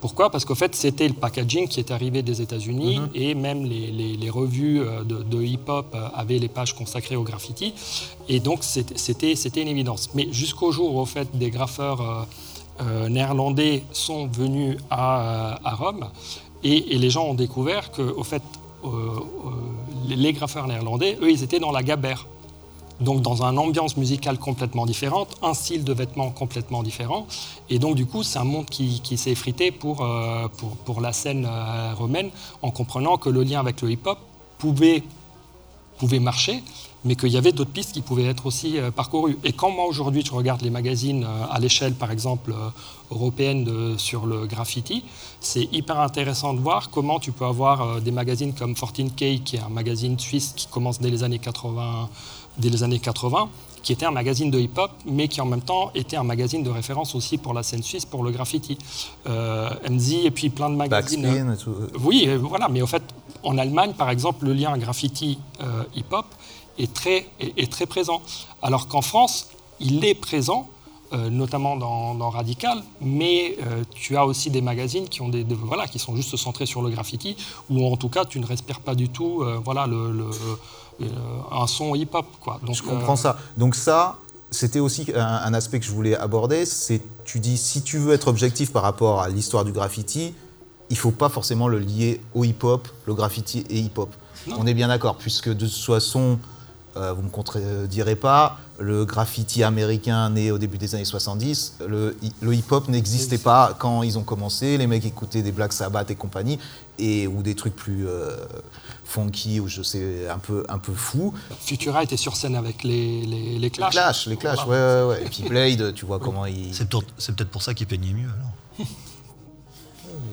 Pourquoi? Parce qu'au fait, c'était le packaging qui est arrivé des États-Unis et même les, les- les revues euh, de, de hip-hop euh, avaient les pages consacrées au graffiti. Et donc, c'était- une évidence. Mais jusqu'au jour où, au fait, des graffeurs euh, néerlandais sont venus à, à Rome et, et les gens ont découvert que, au fait, euh, euh, les, les graffeurs néerlandais, eux, ils étaient dans la gabère donc dans une ambiance musicale complètement différente, un style de vêtements complètement différent. Et donc du coup, c'est un monde qui, s'est effrité pour, euh, pour, pour la scène euh, romaine, en comprenant que le lien avec le hip-hop pouvait, pouvait marcher, mais qu'il y avait d'autres pistes qui pouvaient être aussi euh, parcourues. Et quand moi aujourd'hui, je regarde les magazines à l'échelle, par exemple, européenne sur le graffiti, c'est hyper intéressant de voir comment tu peux avoir des magazines comme 14K, qui est un magazine suisse qui commence dès les années 80, dès les années 80 qui était un magazine de hip-hop, mais qui en même temps était un magazine de référence aussi pour la scène suisse, pour le graffiti. Euh, MZ et puis plein de magazines. Backspin et tout. Oui, euh, voilà, mais au fait, en Allemagne, par exemple, le lien graffiti euh, hip-hop est très, est, est très présent. Alors qu'en France, il est présent, euh, notamment dans, dans Radical, mais euh, tu as aussi des magazines qui, ont des, des- voilà, qui sont juste centrés sur le graffiti, ou en tout cas tu ne respires pas du tout euh, voilà, le, le- euh, un son hip-hop. quoi. Donc, Je comprends euh, ça. Donc ça, c'était aussi un, un aspect que je voulais aborder. C'est, tu dis, si tu veux être objectif par rapport à l'histoire du graffiti, il faut pas forcément le lier au hip-hop, le graffiti et hip-hop. On est bien d'accord, puisque de toute façon, euh, vous me contredirez pas, le graffiti américain né au début des années 70, le, le hip-hop n'existait pas quand ils ont commencé. Les mecs écoutaient des Black Sabbath et compagnie, et, ou des trucs plus euh, funky, ou je sais, un peu, un peu fous. Futura était sur scène avec les, les, les Clash. Les Clash, les Clash, ouais, ouais, ouais. Et puis Blade, tu vois comment il. C'est peut-être c'est peut-être pour ça qu'il peignait mieux alors.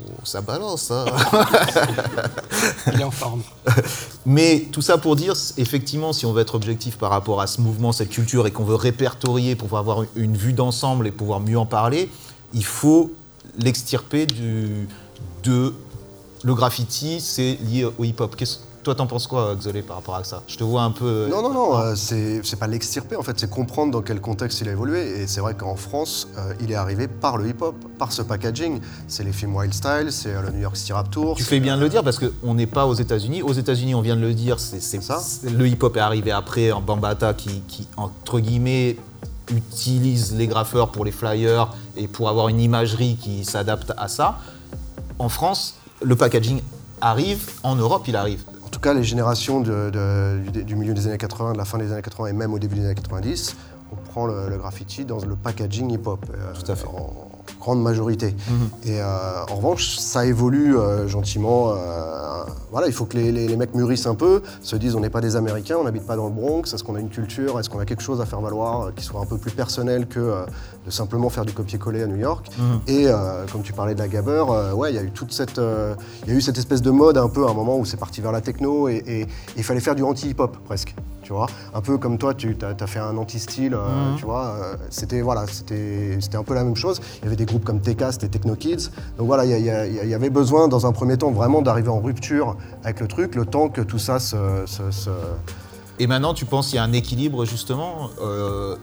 Oh, ça balance, ça. Il est en forme. Mais tout ça pour dire, effectivement, si on veut être objectif par rapport à ce mouvement, cette culture, et qu'on veut répertorier pour pouvoir avoir une vue d'ensemble et pouvoir mieux en parler, il faut l'extirper du, de le graffiti, c'est lié au hip-hop. Qu'est-ce- Toi, t'en penses quoi, Xolé, par rapport à ça? Je te vois un peu. Non, non, non, euh, c'est pas l'extirper en fait, c'est comprendre dans quel contexte il a évolué. Et c'est vrai qu'en France, euh, il est arrivé par le hip-hop, par ce packaging. C'est les films Wild Style, c'est euh, le New York City Rap Tour. Tu fais bien de le dire parce qu'on n'est pas aux États-Unis. Aux États-Unis, on vient de le dire, c'est Ça. Le hip-hop est arrivé après en Bambata qui, qui, entre guillemets, utilise les graffeurs pour les flyers et pour avoir une imagerie qui s'adapte à ça. En France, le packaging arrive. En Europe, il arrive. En tout cas, les générations de- de- du, milieu des années 80, de la fin des années 80 et même au début des années 90, on prend le, le graffiti dans le packaging hip-hop. euh, Tout à fait. En grande majorité. Et euh, en revanche, ça évolue euh, gentiment. euh, voilà, il faut que les, les- les mecs mûrissent un peu, se disent on n'est pas des Américains, on n'habite pas dans le Bronx, est-ce qu'on a une culture, est-ce qu'on a quelque chose à faire valoir qui soit un peu plus personnel que de simplement faire du copier-coller à New York. Et euh, comme tu parlais de la Gabber, ouais, il y a eu toute cette, il y a eu cette espèce de mode un peu à un moment où c'est parti vers la techno et, et il fallait faire du anti-hip-hop presque. Tu vois, un peu comme toi, tu as, fait un anti-style, euh, tu vois. euh, c'était voilà, c'était c'était un peu la même chose. Il y avait des groupes comme TK, c'était Techno Kids. Donc voilà, il y, avait besoin dans un premier temps vraiment d'arriver en rupture avec le truc, le temps que tout ça se, se- se- Et maintenant, tu penses qu'il y a un équilibre, justement euh,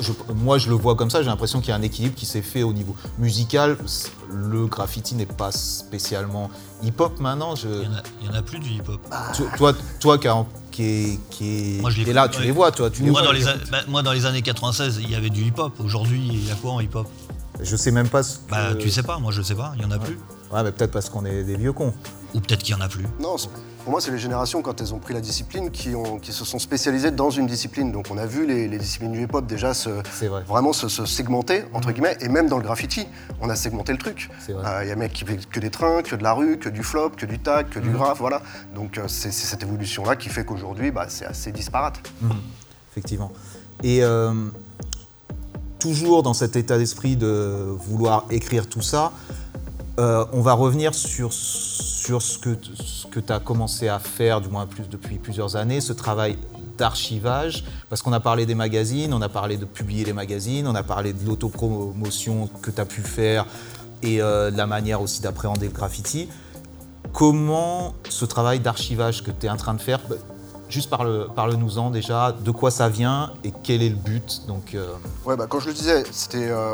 je- Moi, je le vois comme ça. J'ai l'impression qu'il y a un équilibre qui s'est fait au niveau musical. Le graffiti n'est pas spécialement hip-hop maintenant. Je... Il y en a, il y en a plus du hip-hop. Toi, toi qui, a- qui est, qui est- Moi, je est là, tu les vois, toi. Tu les moi, vois, dans les bah, moi, dans les années 96, il y avait du hip-hop. Aujourd'hui, il y a quoi en hip-hop? Je sais même pas ce que... Bah, tu sais pas, moi je sais pas, il y en a plus. Ouais, mais peut-être parce qu'on est des vieux cons. Ou peut-être qu'il y en a plus. Non, c'est- pour moi, c'est les générations, quand elles ont pris la discipline, qui, ont, qui se sont spécialisées dans une discipline. Donc, on a vu les, les disciplines du hip-hop déjà se, vrai. vraiment se, se segmenter, entre guillemets, et même dans le graffiti, on a segmenté le truc. Vrai. Euh, Il y a des mecs qui fait que des trains, que de la rue, que du flop, que du tag, que du Mhm. graphe, voilà. Donc, euh, c'est cette évolution-là qui fait qu'aujourd'hui, bah, c'est assez disparate. Effectivement. Et euh, toujours dans cet état d'esprit de vouloir écrire tout ça, euh, on va revenir sur, sur ce que, que tu as commencé à faire, du moins plus, depuis plusieurs années, ce travail d'archivage, parce qu'on a parlé des magazines, on a parlé de publier les magazines, on a parlé de l'autopromotion que tu as pu faire et euh, de la manière aussi d'appréhender le graffiti. Comment ce travail d'archivage que tu es en train de faire, bah, juste parle- parle-nous-en déjà, de quoi ça vient et quel est le but donc, euh, Ouais, bah, quand je le disais,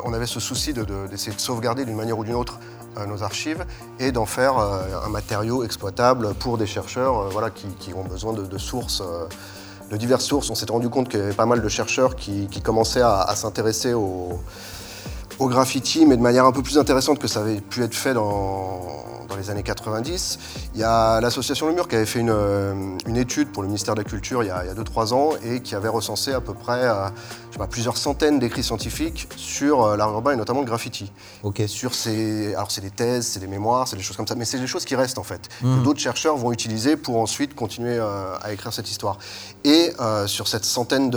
on avait ce souci de- de- d'essayer de, sauvegarder d'une manière ou d'une autre nos archives et d'en faire euh, un matériau exploitable pour des chercheurs euh, voilà, qui, ont besoin de, sources, euh, de diverses sources. On s'était rendu compte qu'il y avait pas mal de chercheurs qui, commençaient à, à s'intéresser au, au graffiti, mais de manière un peu plus intéressante que ça avait pu être fait dans, dans les années 90. Il y a l'association Le Mur qui avait fait une, euh, une étude pour le ministère de la Culture il y a 2-3 ans et qui avait recensé à peu près euh, je sais pas, plusieurs centaines d'écrits scientifiques sur euh, l'art urbain et notamment le graffiti. Sur ces, alors c'est des thèses, c'est des mémoires, c'est des choses comme ça, mais c'est des choses qui restent en fait, que d'autres chercheurs vont utiliser pour ensuite continuer à écrire cette histoire. Et euh, sur cette centaine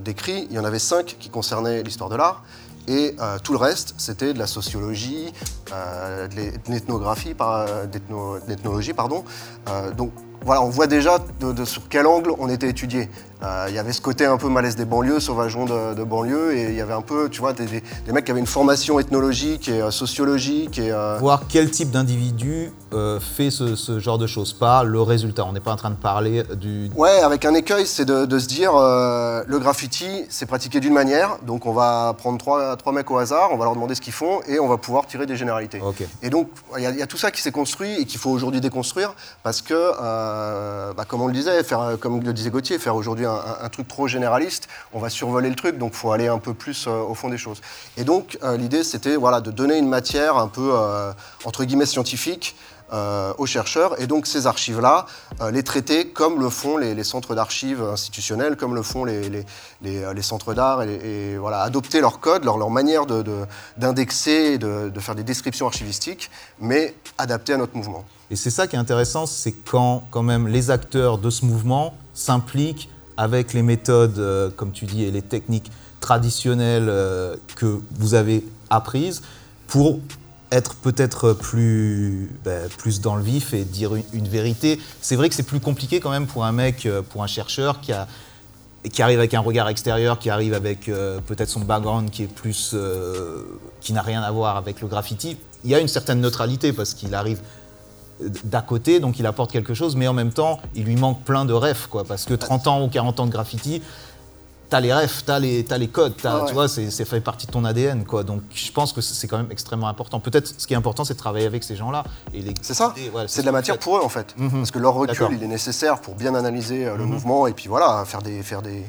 d'écrits, il y en avait cinq qui concernaient l'histoire de l'art. Et euh, tout le reste, c'était de la sociologie, euh, de l'e- de l'ethnographie, par- d'ethno- de l'ethnologie, pardon. Euh, donc voilà, on voit déjà de sur quel angle on était étudié. Euh, Il y avait ce côté un peu malaise des banlieues, sauvageon de, de banlieue, et il y avait un peu, tu vois, des, des- des mecs qui avaient une formation ethnologique et euh, sociologique. Et, euh, Voir quel type d'individu fait ce, ce genre de choses, pas le résultat. On n'est pas en train de parler du. Ouais, avec un écueil, c'est de, de se dire le graffiti, c'est pratiqué d'une manière, donc on va prendre trois, trois mecs au hasard, on va leur demander ce qu'ils font et on va pouvoir tirer des généralités. Ok. Et donc, il y, y a tout ça qui s'est construit et qu'il faut aujourd'hui déconstruire parce que, bah, comme on le disait, faire, comme le disait Gauthier, faire aujourd'hui un, truc trop généraliste, on va survoler le truc, donc il faut aller un peu plus euh, au fond des choses. Et donc, euh, l'idée, c'était voilà, de donner une matière un peu, euh, entre guillemets, scientifique aux chercheurs, et donc ces archives-là, les traiter comme le font les, centres d'archives institutionnels, comme le font les, centres d'art, et, voilà, adopter leur code, leur, manière de- de- d'indexer, et de, de faire des descriptions archivistiques, mais adaptées à notre mouvement. Et c'est ça qui est intéressant, c'est quand quand même les acteurs de ce mouvement s'impliquent avec les méthodes, euh, comme tu dis, et les techniques traditionnelles euh, que vous avez apprises pour être peut-être plus, ben, plus dans le vif et dire une, vérité. C'est vrai que c'est plus compliqué quand même pour un mec, euh, pour un chercheur qui arrive avec un regard extérieur, qui arrive avec peut-être son background qui est plus, qui n'a rien à voir avec le graffiti. Il y a une certaine neutralité parce qu'il arrive d'à côté, donc il apporte quelque chose, mais en même temps, il lui manque plein de rêves, quoi. Parce que 30 ans ou 40 ans de graffiti, t'as les rêves, t'as les, t'as les codes, Ah ouais. tu vois, c'est, fait partie de ton ADN, quoi. Donc je pense que c'est quand même extrêmement important. Peut-être ce qui est important, c'est de travailler avec ces gens-là. C'est ça, c'est de la matière pour eux en fait. Mhm. Parce que leur recul, il est nécessaire pour bien analyser euh, le Mhm. mouvement et puis voilà, faire des, faire des,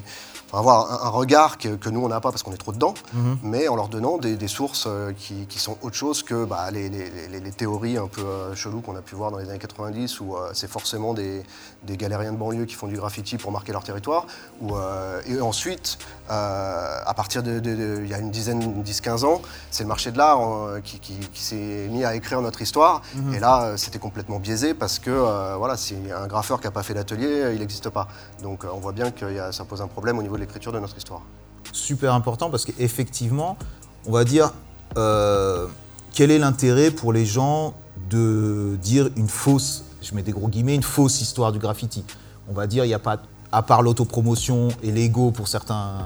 enfin, avoir un, un regard que, que nous on n'a pas parce qu'on est trop dedans, Mhm. mais en leur donnant des, des sources euh, qui, qui sont autre chose que bah, les, les- les- les théories un peu euh, cheloues qu'on a pu voir dans les années 90 où euh, c'est forcément des, des galériens de banlieue qui font du graffiti pour marquer leur territoire. Où, euh, et ensuite, à partir de, il y a une dizaine, 10-15 ans, c'est le marché de l'art qui, qui- qui s'est mis à écrire notre histoire. Mhm. Et là, c'était complètement biaisé parce que voilà, si un graffeur qui n'a pas fait d'atelier, il n'existe pas. Donc on voit bien que y a- ça pose un problème au niveau l'écriture de notre histoire. super important parce qu'effectivement, on va dire, euh, quel est l'intérêt pour les gens de dire une fausse, je mets des gros guillemets, une fausse histoire du graffiti? On va dire, il n'y a pas, à part l'autopromotion et l'ego pour certains,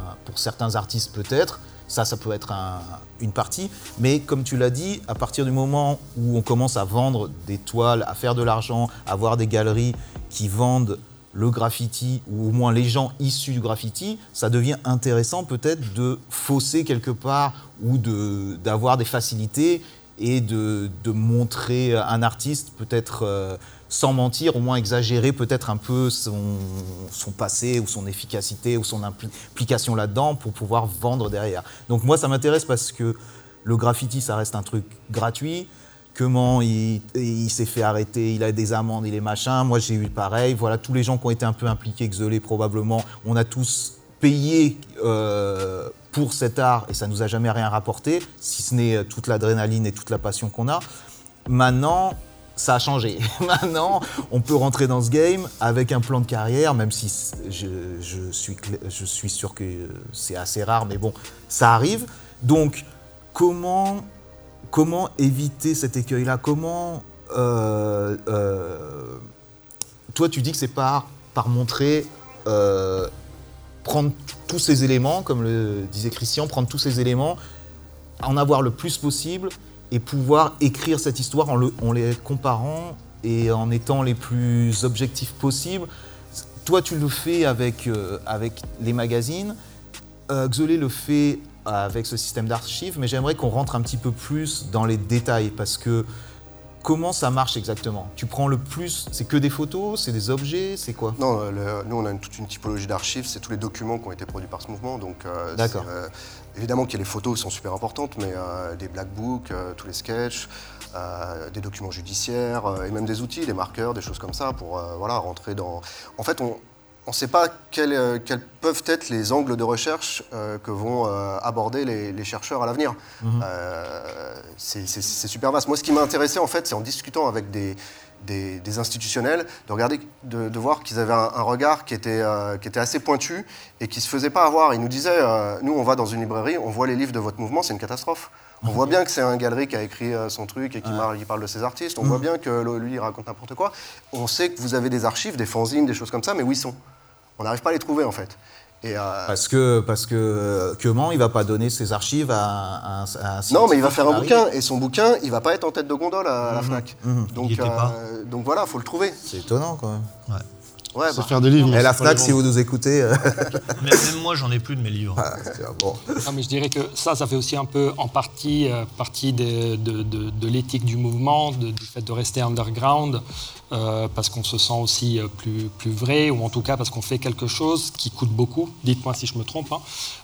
artistes peut-être, ça, ça peut être un- une partie, mais comme tu l'as dit, à partir du moment où on commence à vendre des toiles, à faire de l'argent, à avoir des galeries qui vendent le graffiti, ou au moins les gens issus du graffiti, ça devient intéressant peut-être de fausser quelque part ou d'avoir des facilités et de, de montrer un artiste peut-être euh, sans mentir, au moins exagérer peut-être un peu son, son passé ou son efficacité ou son impli- implication là-dedans pour pouvoir vendre derrière. Donc moi ça m'intéresse parce que le graffiti ça reste un truc gratuit, comment il, il s'est fait arrêter, il a des amendes, il est machin. Moi, j'ai eu pareil. Voilà, tous les gens qui ont été un peu impliqués, Xolé probablement, on a tous payé euh, pour cet art et ça nous a jamais rien rapporté, si ce n'est euh, toute l'adrénaline et toute la passion qu'on a. Maintenant, ça a changé. Maintenant, on peut rentrer dans ce game avec un plan de carrière, même si je, suis, je suis sûr que c'est assez rare, mais bon, ça arrive. Donc, comment, comment éviter cet écueil-là Comment. euh, euh, toi, tu dis que c'est par, par montrer. euh, prendre tous ces éléments, comme le disait Christian, prendre tous ces éléments, en avoir le plus possible et pouvoir écrire cette histoire en, le- en les comparant et en étant les plus objectifs possibles. Toi, tu le fais avec, avec les magazines. Xolé le fait avec ce système d'archives, mais j'aimerais qu'on rentre un petit peu plus dans les détails parce que comment ça marche exactement? Tu prends le plus, c'est que des photos, c'est des objets, c'est quoi? Non, euh, le- nous on a une- toute une typologie d'archives, c'est tous les documents qui ont été produits par ce mouvement. Donc, euh, D'accord. euh, évidemment que les photos sont super importantes, mais euh, des black books, tous les sketchs, des documents judiciaires et même des outils, des marqueurs, des choses comme ça pour voilà, rentrer dans. En fait, on ne sait pas quels, euh, quels peuvent être les angles de recherche euh, que vont euh, aborder les, les chercheurs à l'avenir. Mhm. Euh, c'est super vaste. Moi, ce qui m'a intéressé, en fait, c'est en discutant avec des, des, des institutionnels, de regarder, de, de voir qu'ils avaient un, un regard qui était, qui était assez pointu et qui se faisait pas avoir. Ils nous disaient, nous, on va dans une librairie, on voit les livres de votre mouvement, c'est une catastrophe. On voit bien que c'est un galerie qui a écrit euh, son truc et qui, Ouais. parle de ses artistes. On Mhm. voit bien que le- lui, il raconte n'importe quoi. On sait que vous avez des archives, des fanzines, des choses comme ça, mais où ils sont On n'arrive pas à les trouver, en fait. Et, euh, Parce que, parce que euh, Queman, il va pas donner ses archives à, un- à un non, mais il va faire un qui bouquin, et son bouquin, il va pas être en tête de gondole à, à la FNAC. Mhm. Donc, euh, donc voilà, faut le trouver. C'est étonnant quand même. Ouais, C'est bah, faire des livres. mais Et la FNAC, si vous nous écoutez, euh, Mais même moi, j'en ai plus de mes livres. ah, bon. Non, mais je dirais que ça, ça fait aussi un peu en partie, euh, partie de, de- de- de l'éthique du mouvement, de- du fait de rester underground, euh, parce qu'on se sent aussi euh, plus, plus vrai, ou en tout cas parce qu'on fait quelque chose qui coûte beaucoup, dites-moi si je me trompe, hein,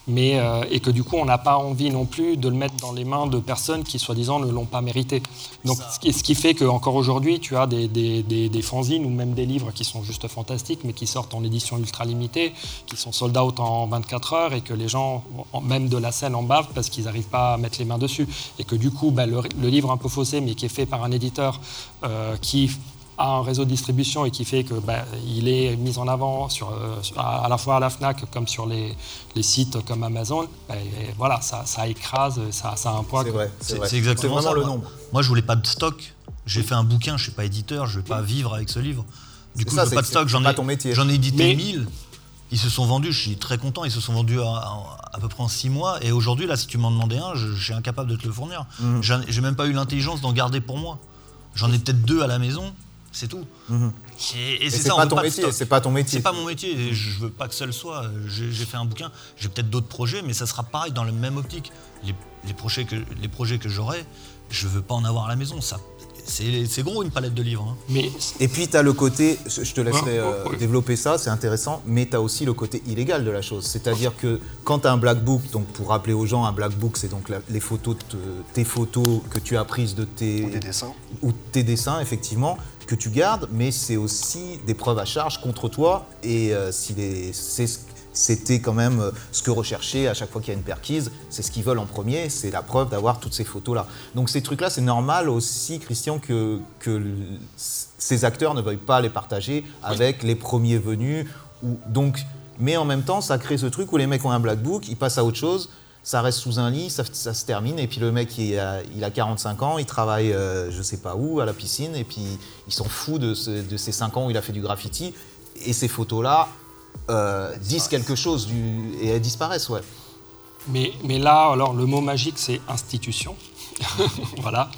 mais, euh, et que du coup on n'a pas envie non plus de le mettre dans les mains de personnes qui soi-disant ne l'ont pas mérité. Donc ce qui, fait qu'encore aujourd'hui tu as des, des, des- des fanzines ou même des livres qui sont juste fantastiques, mais qui sortent en édition ultra limitée, qui sont sold out en 24 heures et que les gens, en- même de la scène, en bavent parce qu'ils n'arrivent pas à mettre les mains dessus. Et que du coup, bah, le, le livre un peu faussé, mais qui est fait par un éditeur euh, qui a un réseau de distribution et qui fait que bah, il est mis en avant sur, euh, sur- à, à la fois à la Fnac comme sur les, les sites comme Amazon. et voilà, ça, ça écrase, ça, ça a un poids. C'est que- vrai, c'est C'est vrai. c'est exactement vraiment ça. le nombre. Moi, je voulais pas de stock. J'ai fait un bouquin, je suis pas éditeur, je vais pas vivre avec ce livre. Du C'est coup, ça, je veux c'est- pas de stock. J'en ai, ton métier. j'en ai édité Mais- 1000. Ils se sont vendus, je suis très content. Ils se sont vendus à, à- à peu près en 6 mois. Et aujourd'hui, là, si tu m'en demandais un, je, je suis incapable de te le fournir. J'en- J'ai même pas eu l'intelligence d'en garder pour moi. J'en ai peut-être deux à la maison, c'est tout. Mhm. Et, et Et c'est ça, pas ton pas métier, c'est pas ton métier. C'est pas mon métier, et je veux pas que ça le soit. J'ai j'ai fait un bouquin, j'ai peut-être d'autres projets, mais ça sera pareil dans la même optique. Les, les projets que, les projets que j'aurai, je veux pas en avoir à la maison. Ça, c'est gros une palette de livres. hein. Mais Et puis, tu as le côté, je te laisserai euh, développer ça, c'est intéressant, mais tu as aussi le côté illégal de la chose. C'est-à-dire que quand tu as un black book, donc pour rappeler aux gens, un black book, c'est donc la- les photos, de te- tes photos que tu as prises de tes, Ou des dessins. ou tes dessins, effectivement, que tu gardes, mais c'est aussi des preuves à charge contre toi. Et euh, si c'est ce- c'était quand même euh, ce que recherchaient à chaque fois qu'il y a une perquise, c'est ce qu'ils veulent en premier, c'est la preuve d'avoir toutes ces photos-là. Donc ces trucs-là, c'est normal aussi, Christian, que, ces acteurs ne veuillent pas les partager avec les premiers venus. Ou, donc, mais en même temps, ça crée ce truc où les mecs ont un black book, ils passent à autre chose, ça reste sous un lit, ça, ça se termine, et puis le mec, il a, il a 45 ans, il travaille euh, je sais pas où, à la piscine, et puis il s'en fout de, ce- de ces 5 ans où il a fait du graffiti, et ces photos-là euh, disent quelque chose, du, et elles disparaissent, ouais. Mais, mais là, alors, le mot magique, c'est institution. voilà.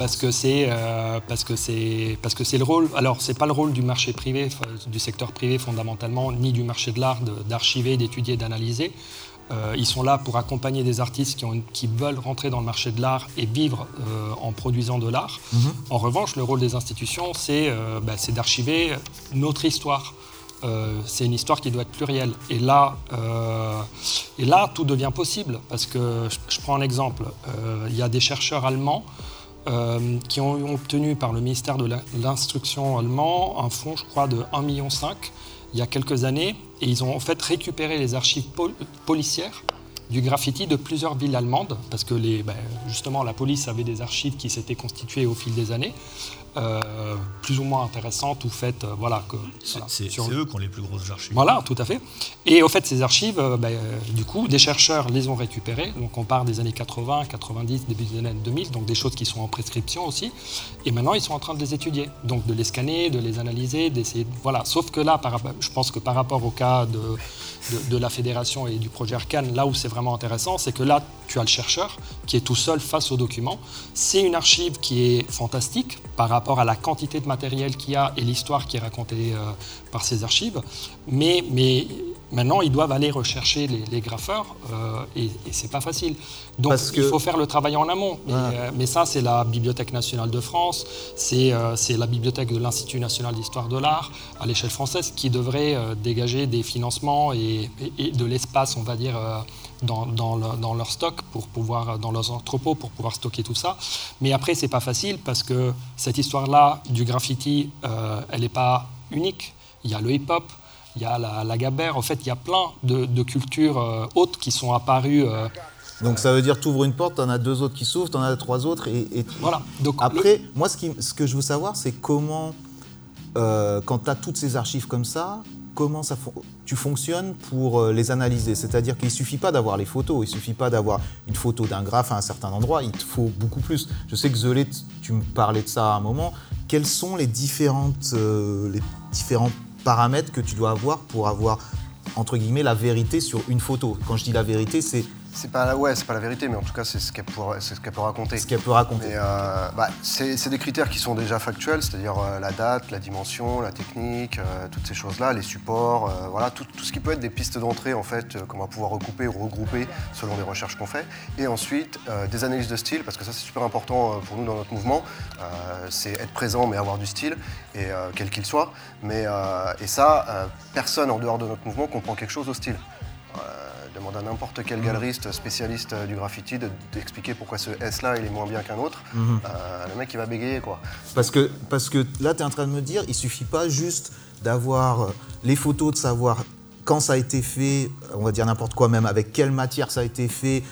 Parce que c'est euh, parce que c'est parce que c'est le rôle. Alors c'est pas le rôle du marché privé, du secteur privé fondamentalement, ni du marché de l'art de- d'archiver, d'étudier, d'analyser. Euh, ils sont là pour accompagner des artistes qui, ont une- qui veulent rentrer dans le marché de l'art et vivre euh, en produisant de l'art. En revanche, le rôle des institutions, c'est euh, bah, c'est d'archiver notre histoire. Euh, c'est une histoire qui doit être plurielle. Et là, euh, tout devient possible. Parce que, je, prends un exemple. Euh, Il y a des chercheurs allemands qui ont obtenu par le ministère de l'instruction allemand un fonds, je crois, de 1,5 million il y a quelques années. Et ils ont en fait récupéré les archives pol- policières du graffiti de plusieurs villes allemandes, parce que ben, justement la police avait des archives qui s'étaient constituées au fil des années, euh, plus ou moins intéressantes ou faites, euh, voilà, que, C'est voilà, c'est- sur- eux qui ont les plus grosses archives. voilà, tout à fait. Et au fait, ces archives, euh, ben, du coup, des chercheurs les ont récupérées. Donc, on part des années 80, 90, début des années 2000, donc des choses qui sont en prescription aussi. Et maintenant, ils sont en train de les étudier. Donc, de les scanner, de les analyser, d'essayer. de- Voilà. Sauf que là, par, je pense que par rapport au cas de, de, la fédération et du projet Arcane, là où c'est vraiment intéressant, c'est que là, tu as le chercheur qui est tout seul face au document. C'est une archive qui est fantastique par rapport à la quantité de matériel qu'il y a et l'histoire qui est racontée euh, par ces archives. Mais, mais maintenant, ils doivent aller rechercher les, les graffeurs euh, et, et c'est pas facile. Donc, Parce il faut faire le travail en amont. Mais, Ouais. euh, mais ça, c'est la Bibliothèque nationale de France, c'est euh, la bibliothèque de l'Institut national d'histoire de l'art à l'échelle française qui devrait euh, dégager des financements et, de l'espace, on va dire, dans, dans le- dans leur stock, pour pouvoir, dans leurs entrepôts, pour pouvoir stocker tout ça. Mais après, c'est pas facile parce que cette histoire-là du graffiti, elle n'est pas unique. Il y a le hip-hop, il y a la, la gabère. En fait, il y a plein de, de cultures euh, hautes qui sont apparues. euh, Donc ça veut dire tu ouvres une porte, t'en as deux autres qui s'ouvrent, t'en as trois autres et, et- voilà. Donc, Après, moi ce, qui- ce que je veux savoir c'est comment, euh, quand tu as toutes ces archives comme ça, comment ça fon- tu fonctionnes pour euh, les analyser? C'est-à-dire qu'il suffit pas d'avoir les photos, il suffit pas d'avoir une photo d'un graphe à un certain endroit, il te faut beaucoup plus. Je sais que Zelé, tu me parlais de ça à un moment. Quels sont les, différentes, les différents paramètres que tu dois avoir pour avoir, entre guillemets, la vérité sur une photo. Quand je dis la vérité, c'est C'est pas, la- ouais, c'est pas la vérité, mais en tout cas, c'est ce qu'elle pourra- c'est ce qu'elle peut raconter. ce qu'elle peut raconter. Mais euh, bah, c'est c'est des critères qui sont déjà factuels, c'est-à-dire euh, la date, la dimension, la technique, euh, toutes ces choses-là, les supports, voilà, tout, tout ce qui peut être des pistes d'entrée en fait, qu'on va pouvoir recouper ou regrouper selon les recherches qu'on fait. Et ensuite, des analyses de style, parce que ça c'est super important pour nous dans notre mouvement, c'est être présent mais avoir du style, et quel qu'il soit. Mais, et ça, personne en dehors de notre mouvement comprend quelque chose au style. Demande à n'importe quel galeriste spécialiste euh, du graffiti de- d'expliquer pourquoi ce S-là il est moins bien qu'un autre. Mhm. Euh, le mec il va bégayer quoi. Parce que, parce que là, tu es en train de me dire, il suffit pas juste d'avoir euh, les photos, de savoir quand ça a été fait, on va dire n'importe quoi, même avec quelle matière ça a été fait,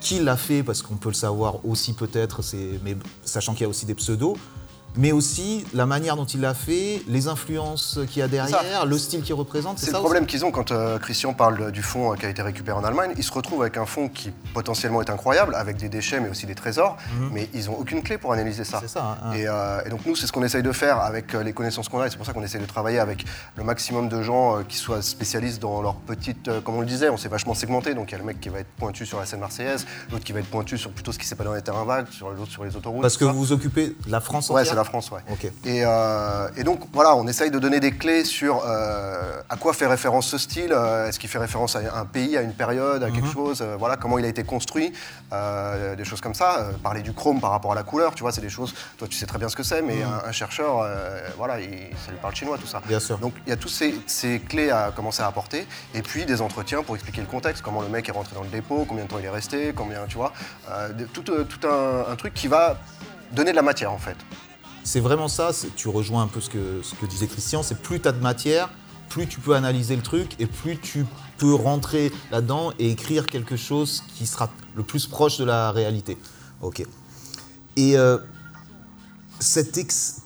qui l'a fait, parce qu'on peut le savoir aussi peut-être, mais sachant qu'il y a aussi des pseudos, mais aussi la manière dont il l'a fait, les influences qu'il y a derrière, le style qu'il représente. C'est ça le problème qu'ils ont quand euh, Christian parle du fonds euh, qui a été récupéré en Allemagne. Ils se retrouvent avec un fonds qui potentiellement est incroyable, avec des déchets mais aussi des trésors, Mhm. mais ils n'ont aucune clé pour analyser ça. Ça. hein. Et, euh, et donc nous, c'est ce qu'on essaye de faire avec les connaissances qu'on a, et c'est pour ça qu'on essaye de travailler avec le maximum de gens euh, qui soient spécialistes dans leur petite, comme on le disait, on s'est vachement segmenté, donc il y a le mec qui va être pointu sur la scène marseillaise, l'autre qui va être pointu sur plutôt ce qui s'est passé dans les terrains vagues, sur l'autre sur les autoroutes. Parce que ça. vous vous occupez de la France Ouais, entière c'est la France, ouais. Et, euh, et donc voilà, on essaye de donner des clés sur euh, à quoi fait référence ce style, euh, est-ce qu'il fait référence à un pays, à une période, à quelque Mhm. chose, voilà, comment il a été construit, des choses comme ça. Parler du chrome par rapport à la couleur, tu vois, c'est des choses, toi tu sais très bien ce que c'est, mais Mhm. un, un chercheur, voilà, il- ça lui parle chinois tout ça. Bien sûr. Donc il y a toutes ces, ces clés à commencer à apporter, et puis des entretiens pour expliquer le contexte, comment le mec est rentré dans le dépôt, combien de temps il est resté, combien, tu vois, tout, tout un, un truc qui va donner de la matière en fait. C'est vraiment ça, tu rejoins un peu ce que, disait Christian, c'est plus tu as de matière, plus tu peux analyser le truc et plus tu peux rentrer là-dedans et écrire quelque chose qui sera le plus proche de la réalité. Ok. Et euh,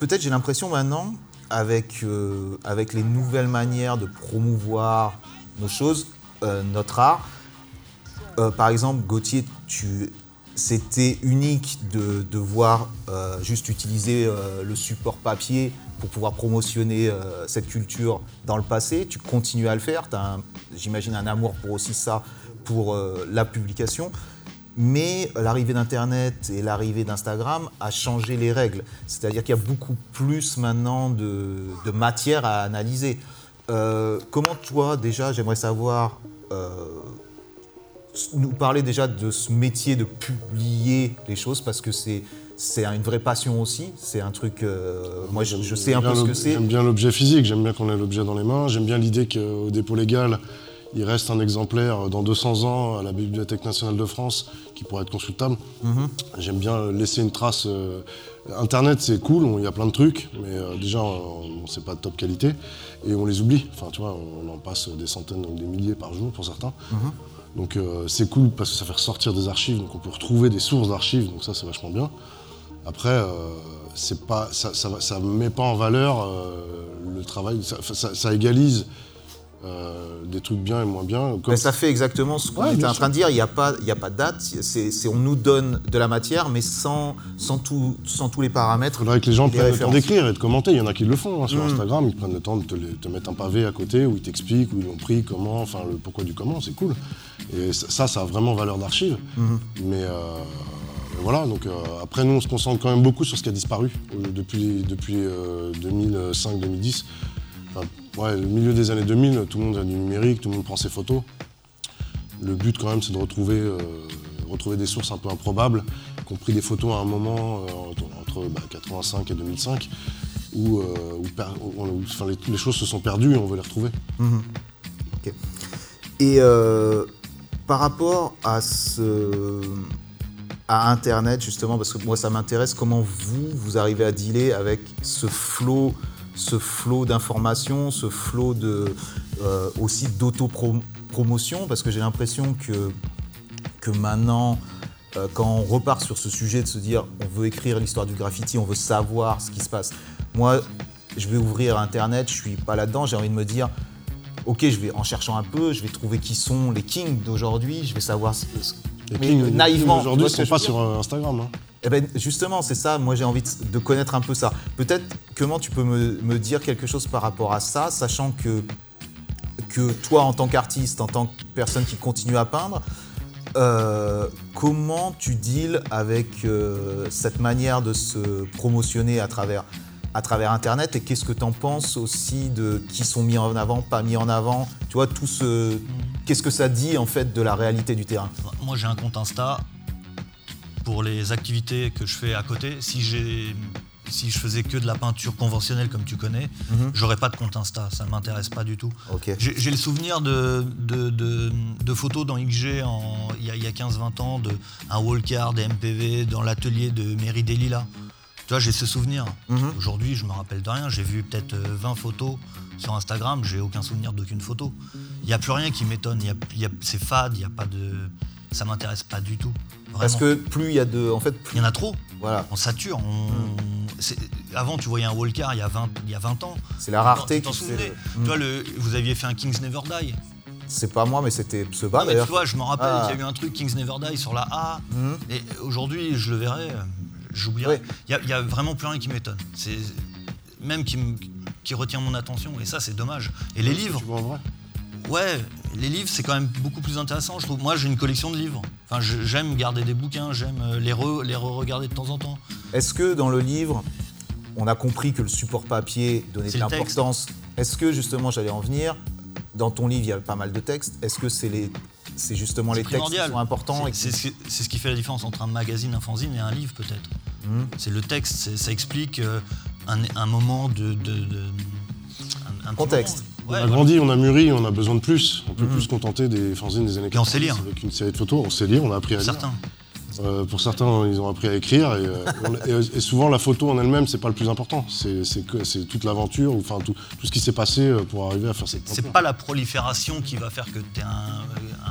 peut-être j'ai l'impression maintenant, avec, euh, avec les nouvelles manières de promouvoir nos choses, euh, notre art, par exemple, Gauthier, tu, c'était unique de devoir euh, juste utiliser euh, le support papier pour pouvoir promotionner euh, cette culture dans le passé. Tu continues à le faire. Tu j'imagine, un amour pour aussi ça, pour euh, la publication. Mais l'arrivée d'Internet et l'arrivée d'Instagram a changé les règles. C'est-à-dire qu'il y a beaucoup plus maintenant de, de matière à analyser. Comment toi, déjà, j'aimerais savoir, nous parler déjà de ce métier de publier les choses parce que c'est c'est une vraie passion aussi. C'est un truc. euh, moi, je, je sais un peu ce que c'est. J'aime bien l'objet physique, j'aime bien qu'on ait l'objet dans les mains. J'aime bien l'idée qu'au dépôt légal, il reste un exemplaire dans 200 ans à la Bibliothèque nationale de France qui pourrait être consultable. Mhm. J'aime bien laisser une trace. euh, Internet, c'est cool, il y a plein de trucs, mais euh, déjà, on- c'est pas de top qualité et on les oublie. Enfin, tu vois, on en passe des centaines, donc des milliers par jour pour certains. Mhm. Donc euh, c'est cool parce que ça fait ressortir des archives, donc on peut retrouver des sources d'archives, donc ça c'est vachement bien. Après, euh, ça ne met pas en valeur euh, le travail, ça égalise euh, des trucs bien et moins bien. Comme Mais ça fait exactement ce qu'on Ouais, était en train de dire. Il n'y a, pas- il y a pas de date. C'est, on nous donne de la matière, mais sans, sans, tout- sans tous les paramètres. Il faudrait que les gens des prennent le temps références. d'écrire et de commenter. Il y en a qui le font hein, sur Mm. Instagram. Ils prennent le temps de te, les- te mettre un pavé à côté où ils t'expliquent, où ils l'ont pris, comment, enfin le pourquoi du comment. C'est cool. Et ça, ça, a vraiment valeur d'archive. Mhm. Mais euh, voilà, donc euh, après nous, on se concentre quand même beaucoup sur ce qui a disparu depuis, depuis 2005-2010. Enfin, ouais, le milieu des années 2000, tout le monde a du numérique, tout le monde prend ses photos. Le but quand même, c'est de retrouver, euh, retrouver des sources un peu improbables, y compris des photos à un moment euh, entre, bah, 85 et 2005, où, euh, où per- où- où- enfin, les, les choses se sont perdues et on veut les retrouver. Mhm. Et par rapport à ce à Internet justement, parce que moi ça m'intéresse, comment vous vous arrivez à dealer avec ce flot, ce flot d'informations, ce flot de euh, aussi d'auto-promotion, parce que j'ai l'impression que que maintenant, euh, quand on repart sur ce sujet de se dire on veut écrire l'histoire du graffiti, on veut savoir ce qui se passe. Moi, je vais ouvrir Internet, je suis pas là-dedans, j'ai envie de me dire ok, je vais en cherchant un peu, je vais trouver qui sont les kings d'aujourd'hui, je vais savoir. ce- ce- Les mais kings- naïvement. Aujourd'hui, ils vois sont pas sur euh, Instagram. hein. Eh ben, justement, c'est ça. Moi, j'ai envie de, de connaître un peu ça. Peut-être comment tu peux me, me dire quelque chose par rapport à ça, sachant que, que toi, en tant qu'artiste, en tant que personne qui continue à peindre, euh, comment tu deals avec euh, cette manière de se promotionner à travers, à travers Internet et qu'est-ce que tu en penses aussi de qui sont mis en avant, pas mis en avant? Tu vois, tout ce. Qu'est-ce que ça dit en fait de la réalité du terrain? Moi, j'ai un compte Insta pour les activités que je fais à côté. Si j'ai si je faisais que de la peinture conventionnelle comme tu connais, Mhm. j'aurais pas de compte Insta, ça ne m'intéresse pas du tout. J'ai le souvenir de, de, de- de photos dans XG il y a, a 15-20 ans, de un wallcard, des MPV dans l'atelier de Mairie des Lilas. Tu vois, j'ai ce souvenir. Mhm. Aujourd'hui, je me rappelle de rien. J'ai vu peut-être euh, 20 photos sur Instagram, j'ai aucun souvenir d'aucune photo. Il n'y a plus rien qui m'étonne. Y a- y a- C'est fade, il y a pas de. Ça m'intéresse pas du tout. Parce que plus il y a de. En fait, plus Il y en a trop. Voilà. On sature. on- c'est- Avant, tu voyais un wallcar il y a 20, il y a 20 ans. C'est la rareté Tu t'en qui fait Tu vois, le- vous aviez fait un Kings Never Die. C'est pas moi, mais c'était ce bas d'ailleurs. tu vois, je me rappelle Ah. qu'il y a eu un truc Kings Never Die sur la A. Mhm. Et aujourd'hui, je le verrai, j'oublierai. Il n'y a, vraiment plus rien qui m'étonne. C'est même qui, qui retient mon attention. Et ça, c'est dommage. Et les livres, Tu vois en vrai ouais, les livres, c'est quand même beaucoup plus intéressant. Je trouve. Moi, j'ai une collection de livres. Enfin, j'aime garder des bouquins, j'aime euh, les re- les re-regarder de temps en temps. Est-ce que dans le livre, on a compris que le support papier donnait de l'importance? Est-ce que justement, j'allais en venir, dans ton livre, il y a pas mal de textes. Est-ce que c'est les, c'est justement les textes qui sont importants C'est ce, qui- fait la différence entre un magazine, un fanzine et un livre, peut-être. Mhm. C'est le texte, ça explique euh, un, un moment de. de- de- un, un petit Contexte. On a grandi, on a mûri, on a besoin de plus. On peut Mhm. plus se contenter des fanzines des années Et on sait lire. Avec une série de photos, on sait lire, on a appris à lire. Certains. Euh, pour certains, ils ont appris à écrire. Et, euh, et- et souvent, la photo en elle-même, c'est pas le plus important. C'est c'est c'est toute l'aventure, ou enfin tout, tout ce qui s'est passé euh, pour arriver à faire cette C'est peinture. pas la prolifération qui va faire que tu es un,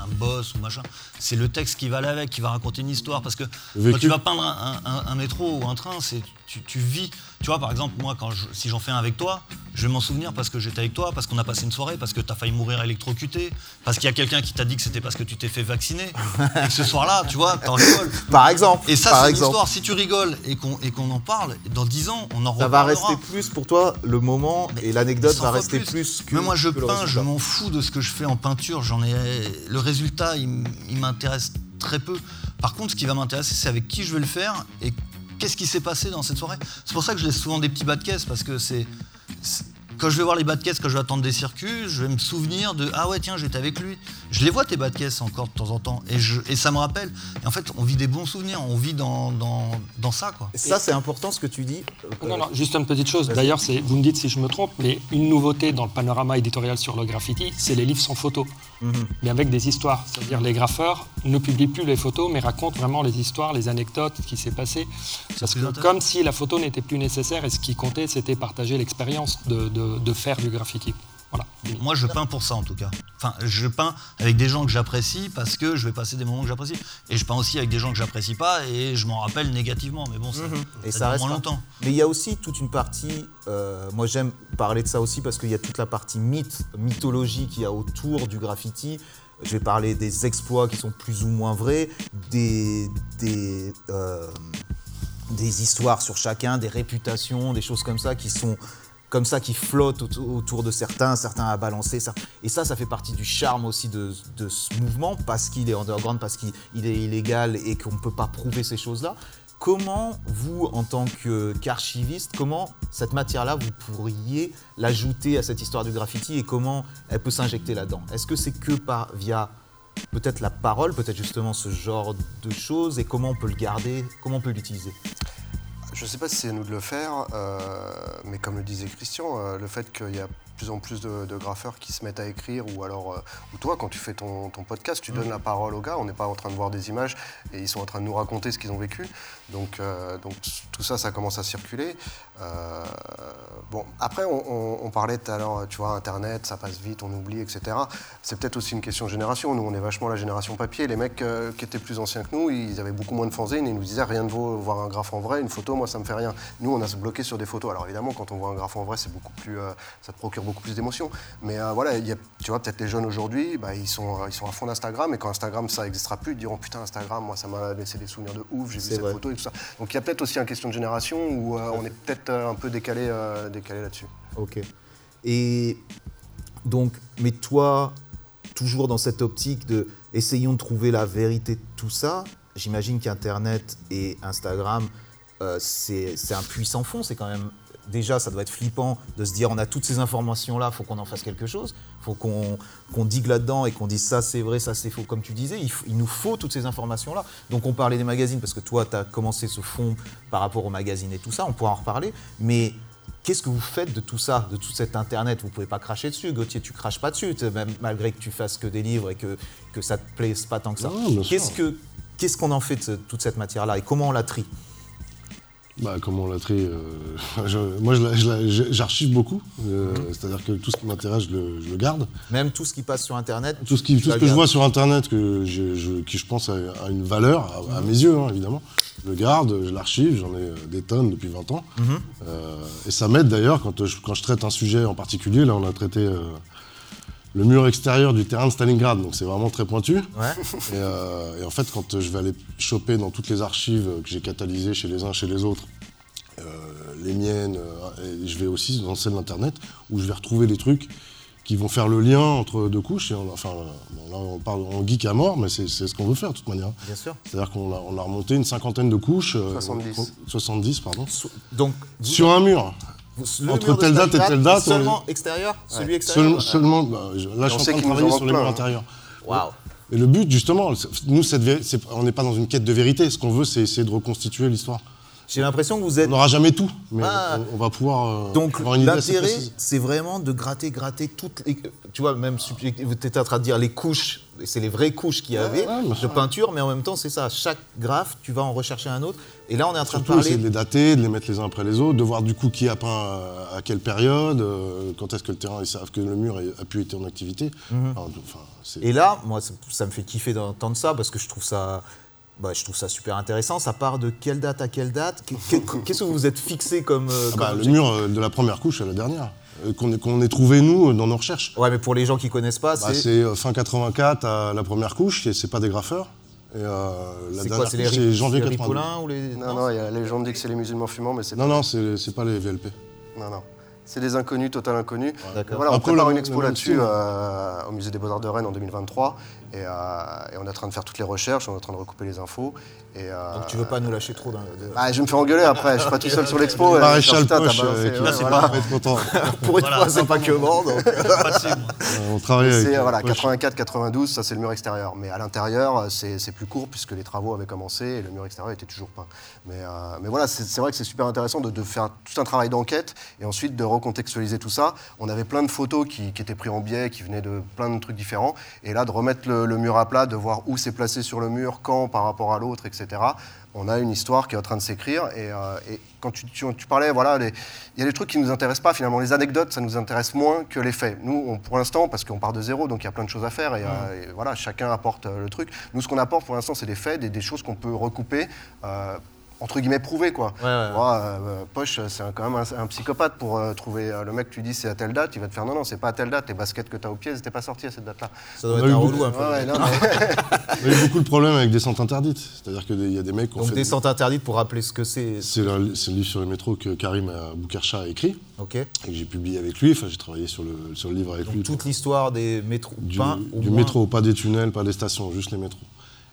un boss ou machin. C'est le texte qui va avec, qui va raconter une histoire. Parce que Vécu. quand tu vas peindre un, un- un métro ou un train, c'est tu, tu vis. Tu vois, par exemple, moi, quand je- si j'en fais un avec toi, je vais m'en souvenir parce que j'étais avec toi, parce qu'on a passé une soirée, parce que tu as failli mourir électrocuté, parce qu'il y a quelqu'un qui t'a dit que c'était parce que tu t'es fait vacciner. et que ce soir-là, tu vois, t'en rigoles. Par exemple. Et ça, c'est une histoire. Si tu rigoles et qu'on en parle, dans 10 ans, on en Ça va reparlera. rester plus pour toi le moment Mais- et l'anecdote va rester plus, que. Mais moi, je peins, je m'en fous de ce que je fais en peinture. J'en ai le résultat, il m'intéresse très peu. Par contre, ce qui va m'intéresser, c'est avec qui je vais le faire et qu'est-ce qui s'est passé dans cette soirée? C'est pour ça que je laisse souvent des petits bas de caisse parce que c'est quand je vais voir les bas de caisse, quand je vais attendre des circuits, je vais me souvenir de ah ouais tiens j'étais avec lui. Je les vois tes bas de caisse encore de temps en temps et, je, et ça me rappelle. Et en fait, on vit des bons souvenirs, on vit dans, dans, dans ça quoi. Ça, c'est important ce que tu dis. Euh, Non, non, juste une petite chose. D'ailleurs, c'est- vous me dites si je me trompe, mais une nouveauté dans le panorama éditorial sur le graffiti, c'est les livres sans photos, Mhm. mais avec des histoires. C'est-à-dire les graffeurs ne publient plus les photos, mais racontent vraiment les histoires, les anecdotes, ce qui s'est passé. Parce que comme si la photo n'était plus nécessaire, et ce qui comptait, c'était partager l'expérience de, de- de faire du graffiti. Voilà. Moi, je peins pour ça en tout cas. Enfin, je peins avec des gens que j'apprécie parce que je vais passer des moments que j'apprécie. Et je peins aussi avec des gens que j'apprécie pas et je m'en rappelle négativement. Mais bon, ça, Mhm. Et ça reste moins longtemps. Mais il y a aussi toute une partie, euh, moi j'aime parler de ça aussi parce qu'il y a toute la partie mythe, mythologie qu'il y a autour du graffiti. Je vais parler des exploits qui sont plus ou moins vrais, des, des, euh, des histoires sur chacun, des réputations, des choses comme ça qui sont comme ça qui flottent auto- autour de certains, certains à balancer. cer- Et ça, ça fait partie du charme aussi de, de ce mouvement parce qu'il est underground, parce qu'il il est illégal et qu'on ne peut pas prouver ces choses-là. Comment vous, en tant qu'archiviste, comment cette matière-là, vous pourriez l'ajouter à cette histoire du graffiti et comment elle peut s'injecter là-dedans? Est-ce que c'est que par, via peut-être la parole, peut-être justement ce genre de choses et comment on peut le garder, comment on peut l'utiliser? Je ne sais pas si c'est à nous de le faire, euh, mais comme le disait Christian, euh, le fait qu'il y a en plus de, de graffeurs qui se mettent à écrire, ou alors, euh, ou toi, quand tu fais ton, ton podcast, tu donnes la parole aux gars, on n'est pas en train de voir des images, et ils sont en train de nous raconter ce qu'ils ont vécu. Donc, euh, donc tout ça, ça commence à circuler. Euh, bon, après, on, parlait tout à l'heure, tu vois, Internet, ça passe vite, on oublie, etc. C'est peut-être aussi une question de génération. Nous, on est vachement la génération papier. Les mecs qui étaient plus anciens que nous, ils avaient beaucoup moins de fanzines et ils nous disaient rien ne vaut voir un graphe en vrai, une photo, moi, ça me fait rien. Nous, on a se bloqué sur des photos. Alors évidemment, quand on voit un graphe en vrai, c'est beaucoup plus, ça te procure beaucoup beaucoup plus d'émotions. Mais euh, voilà, il y a, tu vois, peut-être les jeunes aujourd'hui, bah, ils, sont, euh, ils sont à fond d'Instagram, et quand Instagram, ça n'existera plus, ils diront putain, Instagram, moi, ça m'a laissé des souvenirs de ouf, j'ai vu cette vrai. photo et tout ça. Donc il y a peut-être aussi une question de génération où euh, on est peut-être un peu décalé, euh, décalé là-dessus. Ok. Et donc, mais toi, toujours dans cette optique de essayons de trouver la vérité de tout ça, j'imagine qu'Internet et Instagram, c'est c'est un puissant fond. C'est quand même. Déjà, ça doit être flippant de se dire on a toutes ces informations-là, faut qu'on en fasse quelque chose. faut qu'on qu'on digue là-dedans et qu'on dise ça c'est vrai, ça c'est faux. Comme tu disais, il, nous faut toutes ces informations-là. Donc, on parlait des magazines parce que toi, tu as commencé ce fond par rapport aux magazines et tout ça, on pourra en reparler. Mais Qu'est-ce que vous faites de tout ça, de tout cet Internet? Vous pouvez pas cracher dessus. Gauthier, tu craches pas dessus, même malgré que tu fasses que des livres et que, que ça te plaise pas tant que ça. Qu'est-ce que qu'est-ce qu'on en fait de toute cette matière-là et comment on la trie? Bah, comment on la trie euh, Moi, j'archive beaucoup. euh, Mhm. C'est-à-dire que tout ce qui m'intéresse, je le, je le garde. Même tout ce qui passe sur Internet Tout ce, qui, tu tout la ce que je vois sur Internet, que je, je- qui je pense a, une valeur, à, à mes yeux hein, évidemment, je le garde, je l'archive, j'en ai euh, des tonnes depuis 20 ans. Mhm. Euh, et ça m'aide d'ailleurs quand je, quand je traite un sujet en particulier. Là, on a traité le mur extérieur du terrain de Stalingrad, donc c'est vraiment très pointu. Ouais. Et, euh, et en fait, quand je vais aller choper dans toutes les archives que j'ai catalysées chez les uns, chez les autres, euh, les miennes, euh, et je vais aussi dans celles d'Internet, où je vais retrouver des trucs qui vont faire le lien entre deux couches. Et on- enfin, là, on parle en geek à mort, mais c'est ce qu'on veut faire de toute manière. Bien sûr. C'est-à-dire qu'on a, on a remonté une cinquantaine de couches. euh, 70. qu'on- 70, pardon. Donc Sur un mur. Le entre mur de telle date et telle date, on Seulement extérieur, celui Ouais. extérieur. Seul- seulement, bah, je- là, je on suis sait en train de travailler sur le plein, mur hein. intérieur. Waouh. Et le but, justement, nous, cette on n'est pas dans une quête de vérité. Ce qu'on veut, c'est essayer de reconstituer l'histoire. J'ai l'impression que vous êtes On n'aura jamais tout, mais Ah. on, on va pouvoir euh, Donc l'intérêt, c'est vraiment de gratter, gratter toutes les... Tu vois, même tu étais en train de dire les couches, c'est les vraies couches qu'il y avait ouais, de peinture, mais en même temps, c'est ça. Chaque graphe, tu vas en rechercher un autre. Et là, on est en train Surtout de essayer parler... de les dater, de les mettre les uns après les autres, de voir du coup qui a peint à quelle période, euh, quand est-ce que le terrain, ils savent que le mur a pu être en activité. Mhm. Enfin, Et là, moi, ça, ça me fait kiffer d'entendre ça, parce que je trouve ça... bah, je trouve ça super intéressant. Ça part de quelle date à quelle date Qu'est- Qu'est-ce que vous vous êtes fixé comme... euh, Ah comme bah, le mur euh, de la première couche à la dernière, euh, qu'on ait, trouvé nous dans nos recherches. Ouais, mais pour les gens qui connaissent pas, Bah, c'est... c'est fin 84 à la première couche, et c'est pas des graffeurs. Et euh, la C'est dernière quoi C'est les, janvier les 92. ripolins ou les... Non, non, il y a la légende dit que c'est les musulmans fumants, mais c'est Non, non, c'est pas les VLP. Non, non. C'est des inconnus, total inconnus. Voilà, on Après, prépare une expo là-dessus euh, au musée des Beaux-Arts de Rennes en 2023. Et, euh, et on est en train de faire toutes les recherches, on est en train de recouper les infos. Et, euh, Donc tu veux pas nous lâcher trop d'un... de- ah, je vais me faire engueuler après, je suis pas tout seul sur l'expo. euh, Maréchal Poche, euh, voilà. être content. Pour une fois, c'est pas que mort, donc... Euh, on travaille avec. C'est euh, voilà, Poche. 84-92, ça c'est le mur extérieur. Mais à l'intérieur, euh, c'est c'est plus court puisque les travaux avaient commencé et le mur extérieur était toujours peint. Mais, euh, mais voilà, c'est c'est vrai que c'est super intéressant de, de faire tout un travail d'enquête et ensuite de recontextualiser tout ça. On avait plein de photos qui, qui étaient prises en biais, qui venaient de plein de trucs différents. Et là, de remettre le, le mur à plat, de voir où c'est placé sur le mur, quand par rapport à l'autre, etc. On a une histoire qui est en train de s'écrire. Et, euh, et quand tu, tu- tu parlais, voilà, il y a des trucs qui ne nous intéressent pas finalement. Les anecdotes, ça nous intéresse moins que les faits. Nous, on- pour l'instant, parce qu'on part de zéro, donc il y a plein de choses à faire. Et, euh, et voilà, chacun apporte euh, le truc. Nous, ce qu'on apporte pour l'instant, c'est des faits, des, des choses qu'on peut recouper. Entre guillemets prouver quoi. Ouais, ouais, ouais. Moi, euh, Poche, c'est quand même un, un psychopathe pour euh, trouver euh, le mec. Tu dis c'est à telle date, il va te faire non non c'est pas à telle date. Les baskets que tu as au pied, elles n'étaient pas sorties à cette date-là. Ça doit On être a eu un beaucoup- relou un peu. Non, mais- On a eu beaucoup de problèmes avec des centres interdites. C'est-à-dire qu'il y a des mecs qui ont Donc fait. descente interdite pour rappeler ce que c'est. C'est le, le livre sur le métro que Karim Boukarcha a écrit Ok. et que j'ai publié avec lui. Enfin, j'ai travaillé sur le, sur le livre avec Donc lui. toute l'histoire des métros du, au du moins- métro, pas des tunnels, pas des stations, juste les métros.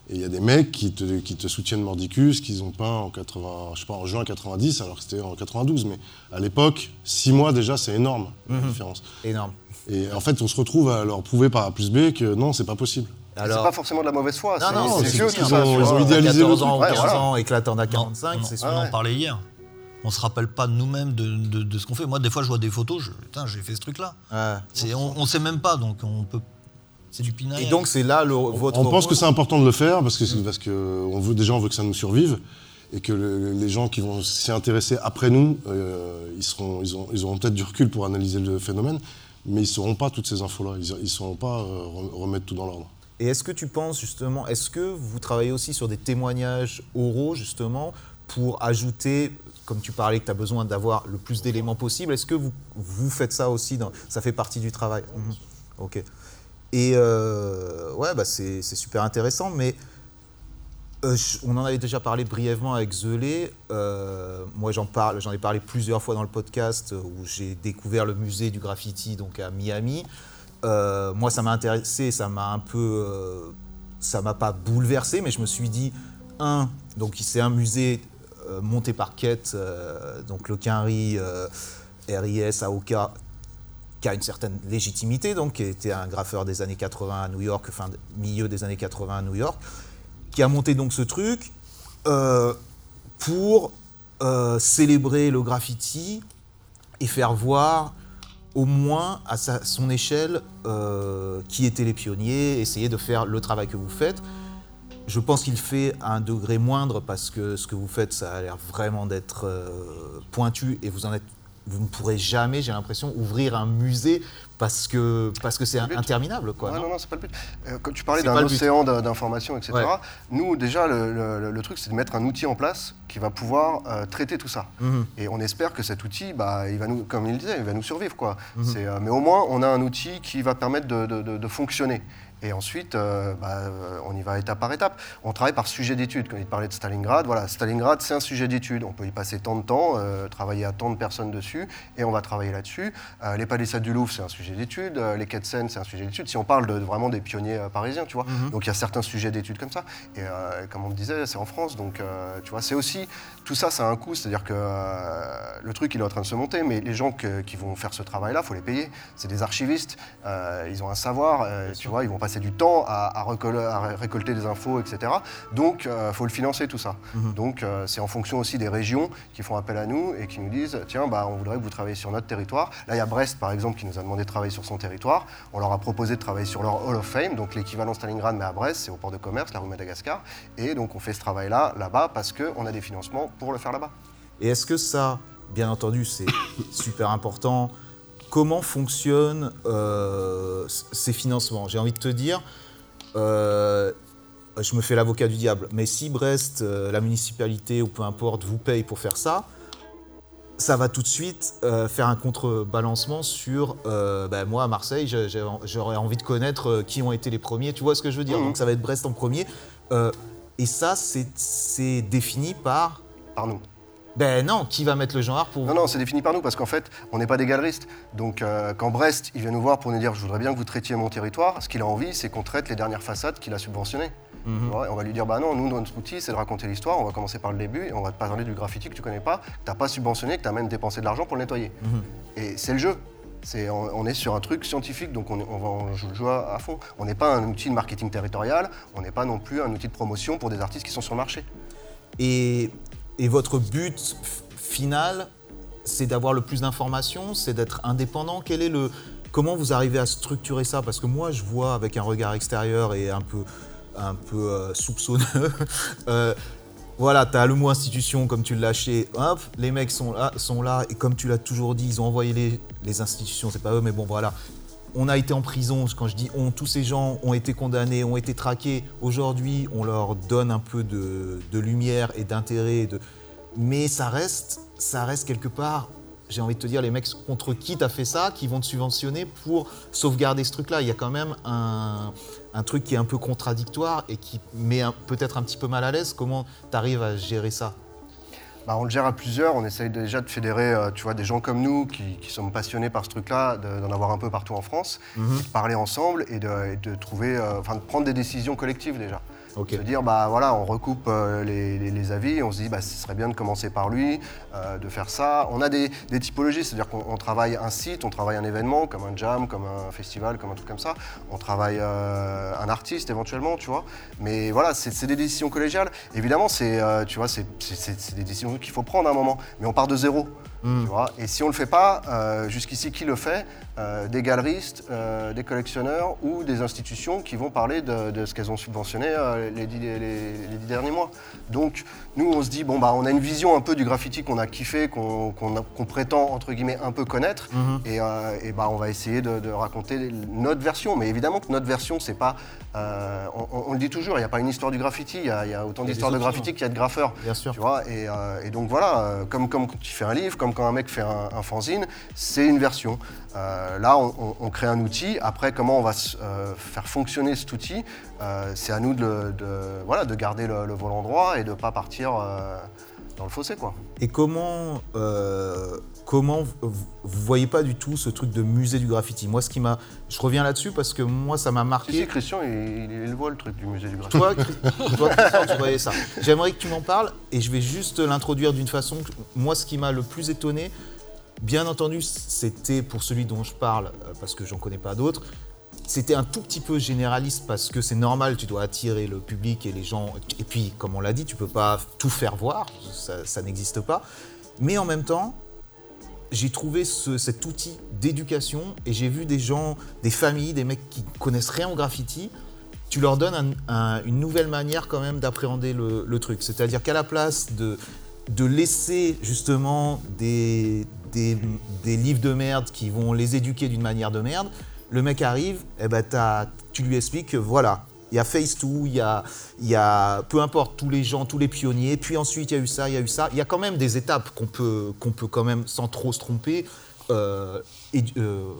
Et il y a des mecs qui te, qui te soutiennent mordicus, qu'ils ont peint en, 80, je sais pas, en juin 90, alors que c'était en 92. Mais à l'époque, six mois déjà, c'est énorme la Mhm. différence. Énorme. Et en fait, on se retrouve à leur prouver par A plus B que non, c'est pas possible. c'est Alors, pas forcément de la mauvaise foi. non, c'est- non, c'est c'est vieux si, tout hein, ça. ils ont- ont idéalisé le 14 ans ou truc. 15 Ouais, voilà. ans, éclatant à Non, 45, on, c'est on sûr. en parlait hier. On se rappelle pas nous-mêmes de, de- de ce qu'on fait. Moi, des fois, je vois des photos, je, putain, j'ai fait ce truc-là. Ouais. C'est- On, on sait même pas, donc on peut. C'est du pinaille. Et donc c'est là le, votre on pense rôle. que c'est important de le faire parce que, c'est- parce que on veut, déjà, on veut que ça nous survive et que le- les gens qui vont s'y intéresser après nous, euh, ils, seront, ils, ont- ils auront peut-être du recul pour analyser le phénomène, mais ils ne sauront pas toutes ces infos-là. Ils ne sauront pas euh, re- remettre tout dans l'ordre. Et est-ce que tu penses justement, est-ce que vous travaillez aussi sur des témoignages oraux justement pour ajouter, comme tu parlais, que tu as besoin d'avoir le plus d'éléments possible, est-ce que vous, vous faites ça aussi dans, Ça fait partie du travail? Mhm. Ok. Et euh, ouais, bah c'est super intéressant, mais euh, on en avait déjà parlé brièvement avec Zelé. Euh, moi, j'en j'en ai parlé plusieurs fois dans le podcast euh, où j'ai découvert le musée du graffiti donc à Miami. Moi, ça m'a intéressé, ça m'a un peu, ça m'a pas bouleversé, mais je me suis dit un, donc c'est un musée monté par euh, donc le Quinry, RIS, AOK, qui a une certaine légitimité, donc qui était un graffeur des années 80 à New York, fin milieu des années 80 à New York, qui a monté donc ce truc euh, pour euh, célébrer le graffiti et faire voir au moins à son échelle euh, qui étaient les pionniers, essayer de faire le travail que vous faites. Je pense qu'il fait à un degré moindre parce que ce que vous faites, ça a l'air vraiment d'être pointu et vous en êtes, vous ne pourrez jamais, j'ai l'impression, ouvrir un musée parce que parce que c'est interminable, quoi. Ouais, non non, non, c'est pas le but. Euh, quand tu parlais d'un océan d'informations, etc. Ouais. Nous, déjà, le, le- le truc, c'est de mettre un outil en place qui va pouvoir euh, traiter tout ça. Mhm. Et on espère que cet outil, bah, il va nous, comme il disait, il va nous survivre. Quoi. Mhm. Euh, mais au moins, on a un outil qui va permettre de, de- de- de fonctionner. Et ensuite, euh, bah, euh, on y va étape par étape. On travaille par sujet d'étude. Quand il parlait de Stalingrad, voilà, Stalingrad, c'est un sujet d'étude. On peut y passer tant de temps, euh, travailler à tant de personnes dessus, et on va travailler là-dessus. Euh, les palissades du Louvre, c'est un sujet d'étude. Les quais de Seine, c'est un sujet d'étude. Si on parle de, vraiment des pionniers parisiens, tu vois. Mhm. Donc il y a certains sujets d'études comme ça. Et comme on le disait, c'est en France. Donc tu vois, c'est aussi tout ça, ça a un coût. C'est-à-dire que euh, le truc, il est en train de se monter, mais les gens que- qui vont faire ce travail-là, faut les payer. C'est des archivistes. euh, ils ont un savoir. euh, tu vois, ils vont passer du temps à, à à ré- récolter des infos, etc. Donc il faut le financer tout ça. Mhm. Donc c'est en fonction aussi des régions qui font appel à nous et qui nous disent tiens, bah, on voudrait que vous travailliez sur notre territoire. Là, il y a Brest, par exemple, qui nous a demandé de travailler sur son territoire. On leur a proposé de travailler sur leur Hall of Fame, donc l'équivalent Stalingrad, mais à Brest, c'est au port de commerce, la rue Madagascar. Et donc on fait ce travail-là, là-bas, parce qu'on a des financements pour le faire là-bas. Et est-ce que ça, bien entendu, c'est super important Comment fonctionnent euh, ces financements? J'ai envie de te dire, euh, je me fais l'avocat du diable, mais si Brest, euh, la municipalité ou peu importe, vous paye pour faire ça, ça va tout de suite euh, faire un contrebalancement sur, euh, ben, moi à Marseille, j'aurais envie de connaître qui ont été les premiers, tu vois ce que je veux dire? Mhm. Donc ça va être Brest en premier. Euh, et ça, c'est défini par... Par nous. Ben non, qui va mettre le genre pour... Non, non, c'est défini par nous parce qu'en fait, on n'est pas des galeristes. Donc, euh, quand Brest, il vient nous voir pour nous dire Je voudrais bien que vous traitiez mon territoire, ce qu'il a envie, c'est qu'on traite les dernières façades qu'il a subventionnées. Mhm. Et on va lui dire Bah non, nous, notre outil, c'est de raconter l'histoire. On va commencer par le début et on va te parler du graffiti que tu connais pas, que tu n'as pas subventionné, que tu as même dépensé de l'argent pour le nettoyer. Mhm. Et c'est le jeu. On, on est sur un truc scientifique, donc on, on va en jou- jouer à, à fond. On n'est pas un outil de marketing territorial, on n'est pas non plus un outil de promotion pour des artistes qui sont sur le marché. Et, et votre but final, c'est d'avoir le plus d'informations, c'est d'être indépendant. Quel est le, comment vous arrivez à structurer ça? Parce que moi, je vois avec un regard extérieur et un peu, un peu euh, soupçonneux. euh, voilà, tu as le mot institution comme tu l'as lâché, hop, les mecs sont là, sont là, et comme tu l'as toujours dit, ils ont envoyé les institutions, c'est pas eux, mais bon voilà. On a été en prison, quand je dis on, tous ces gens ont été condamnés, ont été traqués. Aujourd'hui, on leur donne un peu de, lumière et d'intérêt, mais ça reste, ça reste quelque part, j'ai envie de te dire, les mecs contre qui tu as fait ça, qui vont te subventionner pour sauvegarder ce truc-là. Il y a quand même un, un truc qui est un peu contradictoire et qui met peut-être un petit peu mal à l'aise. Comment tu arrives à gérer ça? Bah, on le gère à plusieurs, on essaye déjà de fédérer euh, tu vois, des gens comme nous qui, qui sommes passionnés par ce truc-là, de- d'en avoir un peu partout en France, Mhm. de parler ensemble et de, et de trouver, euh, enfin de prendre des décisions collectives déjà. Se dire, bah voilà, on recoupe euh, les, les- les avis, on se dit, bah ce serait bien de commencer par lui, euh, de faire ça. On a des, des typologies, c'est-à-dire qu'on on travaille un site, on travaille un événement, comme un jam, comme un festival, comme un truc comme ça. On travaille euh, un artiste éventuellement, tu vois. Mais voilà, c'est des décisions collégiales. Évidemment, c'est tu vois, c'est- des décisions qu'il faut prendre à un moment. Mais on part de zéro. Mm. Tu vois et si on ne le fait pas, jusqu'ici, qui le fait? Euh, Des galeristes, euh, des collectionneurs ou des institutions qui vont parler de, de ce qu'elles ont subventionné euh, les, dix, les- les dix derniers mois. Donc, nous, on se dit, bon, bah, on a une vision un peu du graffiti qu'on a kiffé, qu'on prétend, entre guillemets, un peu connaître. Mhm. Et, et bah, on va essayer de, de raconter notre version. Mais évidemment que notre version, c'est pas. on, le dit toujours, il n'y a pas une histoire du graffiti. Il y a, il y a autant d'histoires de graffiti qu'il y a de graffeurs. Bien sûr. Tu vois, et, et donc voilà, comme, comme quand tu fais un livre, comme quand un mec fait un, un fanzine, c'est une version. Euh, là, on, on- on crée un outil. Après, comment on va euh, faire fonctionner cet outil euh, C'est à nous de, voilà, de garder le, le volant droit et de ne pas partir dans le fossé. Quoi. Et comment, comment vous, vous voyez pas du tout ce truc de musée du graffiti? Moi, ce qui m'a, je reviens là-dessus parce que moi, ça m'a marqué. si, Christian, il, voit le truc du musée du graffiti. Toi, Chris- toi, Christian, tu voyais ça. J'aimerais que tu m'en parles et je vais juste l'introduire d'une façon. que- Moi, ce qui m'a le plus étonné, bien entendu, c'était pour celui dont je parle, euh, parce que j'en connais pas d'autres. C'était un tout petit peu généraliste parce que c'est normal, tu dois attirer le public et les gens. Et puis, comme on l'a dit, tu peux pas tout faire voir, ça, n'existe pas. Mais en même temps, j'ai trouvé ce- cet outil d'éducation et j'ai vu des gens, des familles, des mecs qui connaissent rien au graffiti. Tu leur donnes un- un- une nouvelle manière quand même d'appréhender le, le truc. C'est-à-dire qu'à la place de, de laisser justement des, des, des livres de merde qui vont les éduquer d'une manière de merde, le mec arrive, et ben t'as- tu lui expliques que voilà, il y a Face2, il y a, il y a peu importe tous les gens, tous les pionniers, puis ensuite il y a eu ça, il y a eu ça. Il y a quand même des étapes qu'on peut, qu'on peut quand même, sans trop se tromper, euh, euh,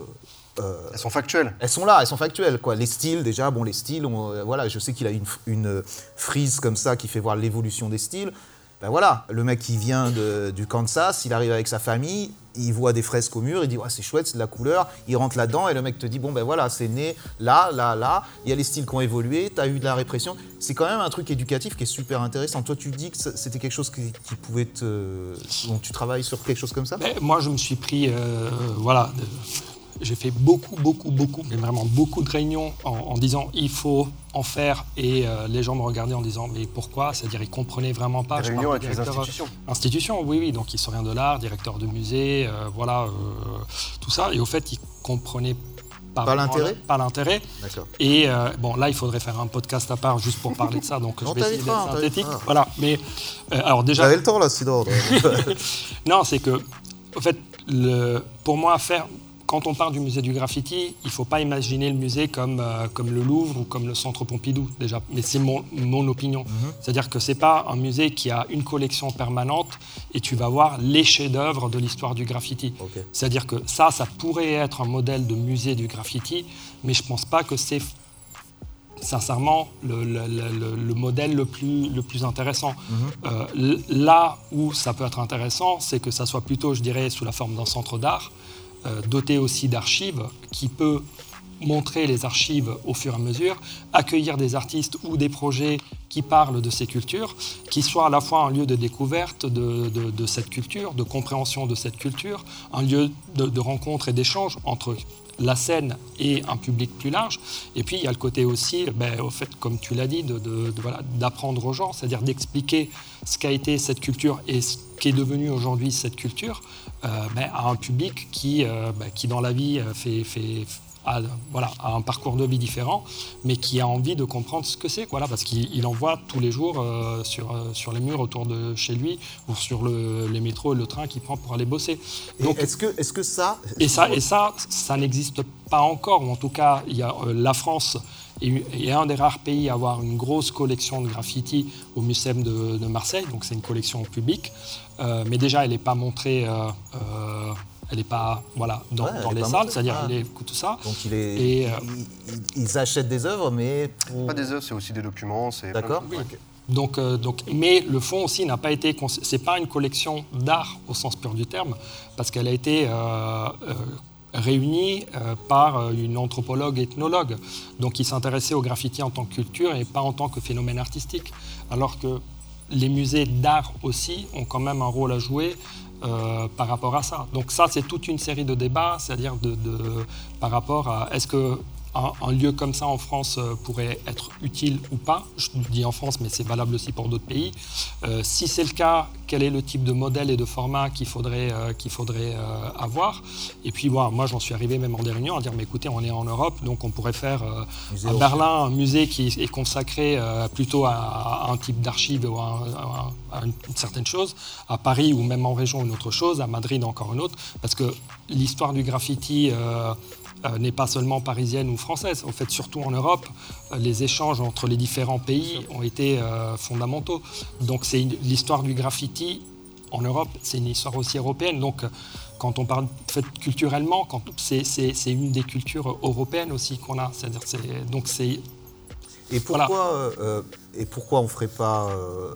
euh, Elles sont factuelles. elles sont là, elles sont factuelles. Quoi. Les styles, déjà, bon, les styles, on- voilà, je sais qu'il a une, une frise comme ça qui fait voir l'évolution des styles. Ben voilà, le mec qui vient de- du Kansas, il arrive avec sa famille, il voit des fresques au mur, il dit ouais, c'est chouette, c'est de la couleur, il rentre là-dedans et le mec te dit bon ben voilà, c'est né là, là, là, il y a les styles qui ont évolué, tu as eu de la répression. C'est quand même un truc éducatif qui est super intéressant. Toi, tu dis que c'était quelque chose qui, pouvait te. Donc tu travailles sur quelque chose comme ça? Ben, moi, je me suis pris, euh, voilà, j'ai fait beaucoup, beaucoup, beaucoup, mais vraiment beaucoup de réunions en, en disant il faut en faire, et euh, les gens me regardaient en disant mais pourquoi? C'est-à-dire ils comprenaient vraiment pas. Des réunions avec les institutions. Institutions, oui, oui, donc historien de l'art, directeur de musée, euh, voilà, euh, tout ça, et au fait ils comprenaient pas, l'intérêt? Pas l'intérêt. D'accord. Et euh, bon, là, il faudrait faire un podcast à part juste pour parler de ça, donc On je vais essayer d'être synthétique. Voilà, mais euh, alors déjà. J'avais le temps là, sinon. Non, c'est que, en fait, le, pour moi, faire, quand on parle du musée du graffiti, il ne faut pas imaginer le musée comme, euh, comme le Louvre ou comme le Centre Pompidou, déjà. Mais c'est mon, mon opinion. C'est-à-dire que ce n'est pas un musée qui a une collection permanente et tu vas voir les chefs-d'œuvre de l'histoire du graffiti. C'est-à-dire que ça, ça pourrait être un modèle de musée du graffiti, mais je ne pense pas que c'est sincèrement le, le- le- le- le modèle le plus, le plus intéressant. Euh, l- là où ça peut être intéressant, c'est que ça soit plutôt, je dirais, sous la forme d'un centre d'art, euh, doté aussi d'archives, qui peut montrer les archives au fur et à mesure, accueillir des artistes ou des projets qui parlent de ces cultures, qui soient à la fois un lieu de découverte de cette culture, de compréhension de cette culture, un lieu de, de rencontre et d'échange entre la scène et un public plus large. Et puis il y a le côté aussi, ben, au fait, comme tu l'as dit, d'apprendre aux gens, c'est-à-dire d'expliquer ce qu'a été cette culture et ce qui est devenu aujourd'hui cette culture euh, ben, à un public qui, euh, ben, dans la vie euh, fait, a, voilà, a un parcours de vie différent, mais qui a envie de comprendre ce que c'est, voilà, parce qu'il il en voit tous les jours euh, sur, euh, sur les murs autour de chez lui ou sur le, les métros et le train qu'il prend pour aller bosser. Et Est-ce que, est que ça. Et ça, et ça, ça n'existe pas encore, ou en tout cas, il y a, euh, la France est, est un des rares pays à avoir une grosse collection de graffiti au Muséum de, de Marseille, donc c'est une collection publique, Euh, mais déjà elle n'est pas montrée, euh, euh, elle n'est pas voilà, dans, Ouais, les pas salles, c'est-à-dire Ah. elle est- tout ça. Donc il est, Et, euh, ils, achètent des œuvres, mais pour- Pas des œuvres, c'est aussi des documents. c'est D'accord. Donc, euh, donc, mais le fonds aussi n'a pas été. C'est pas une collection d'art au sens pur du terme, parce qu'elle a été euh, euh, réunie euh, par une anthropologue ethnologue. Donc, il s'intéressait au graffiti en tant que culture et pas en tant que phénomène artistique. Alors que les musées d'art aussi ont quand même un rôle à jouer euh, par rapport à ça. Donc ça, c'est toute une série de débats, c'est-à-dire de, de- par rapport à est-ce que un, un lieu comme ça en France euh, pourrait être utile ou pas. Je dis en France, mais c'est valable aussi pour d'autres pays. Euh, si c'est le cas, quel est le type de modèle et de format qu'il faudrait, euh, qu'il faudrait avoir? Et puis voilà, moi, j'en suis arrivé même en des réunions à dire, mais écoutez, on est en Europe, donc on pourrait faire à. Berlin un musée qui est consacré plutôt à, à un type d'archive ou à, à- à une, certaine chose. À Paris ou même en région, une autre chose. À Madrid, encore une autre. Parce que l'histoire du graffiti n'est pas seulement parisienne ou française. En fait, surtout en Europe, euh, les échanges entre les différents pays ont été euh, fondamentaux. Donc, c'est l'histoire du graffiti en Europe, c'est une histoire aussi européenne. Donc, euh, quand on parle fait, culturellement, c'est une des cultures européennes aussi qu'on a. C'est-à-dire, c'est- donc c'est Et pourquoi, euh, et pourquoi on ferait pas. euh,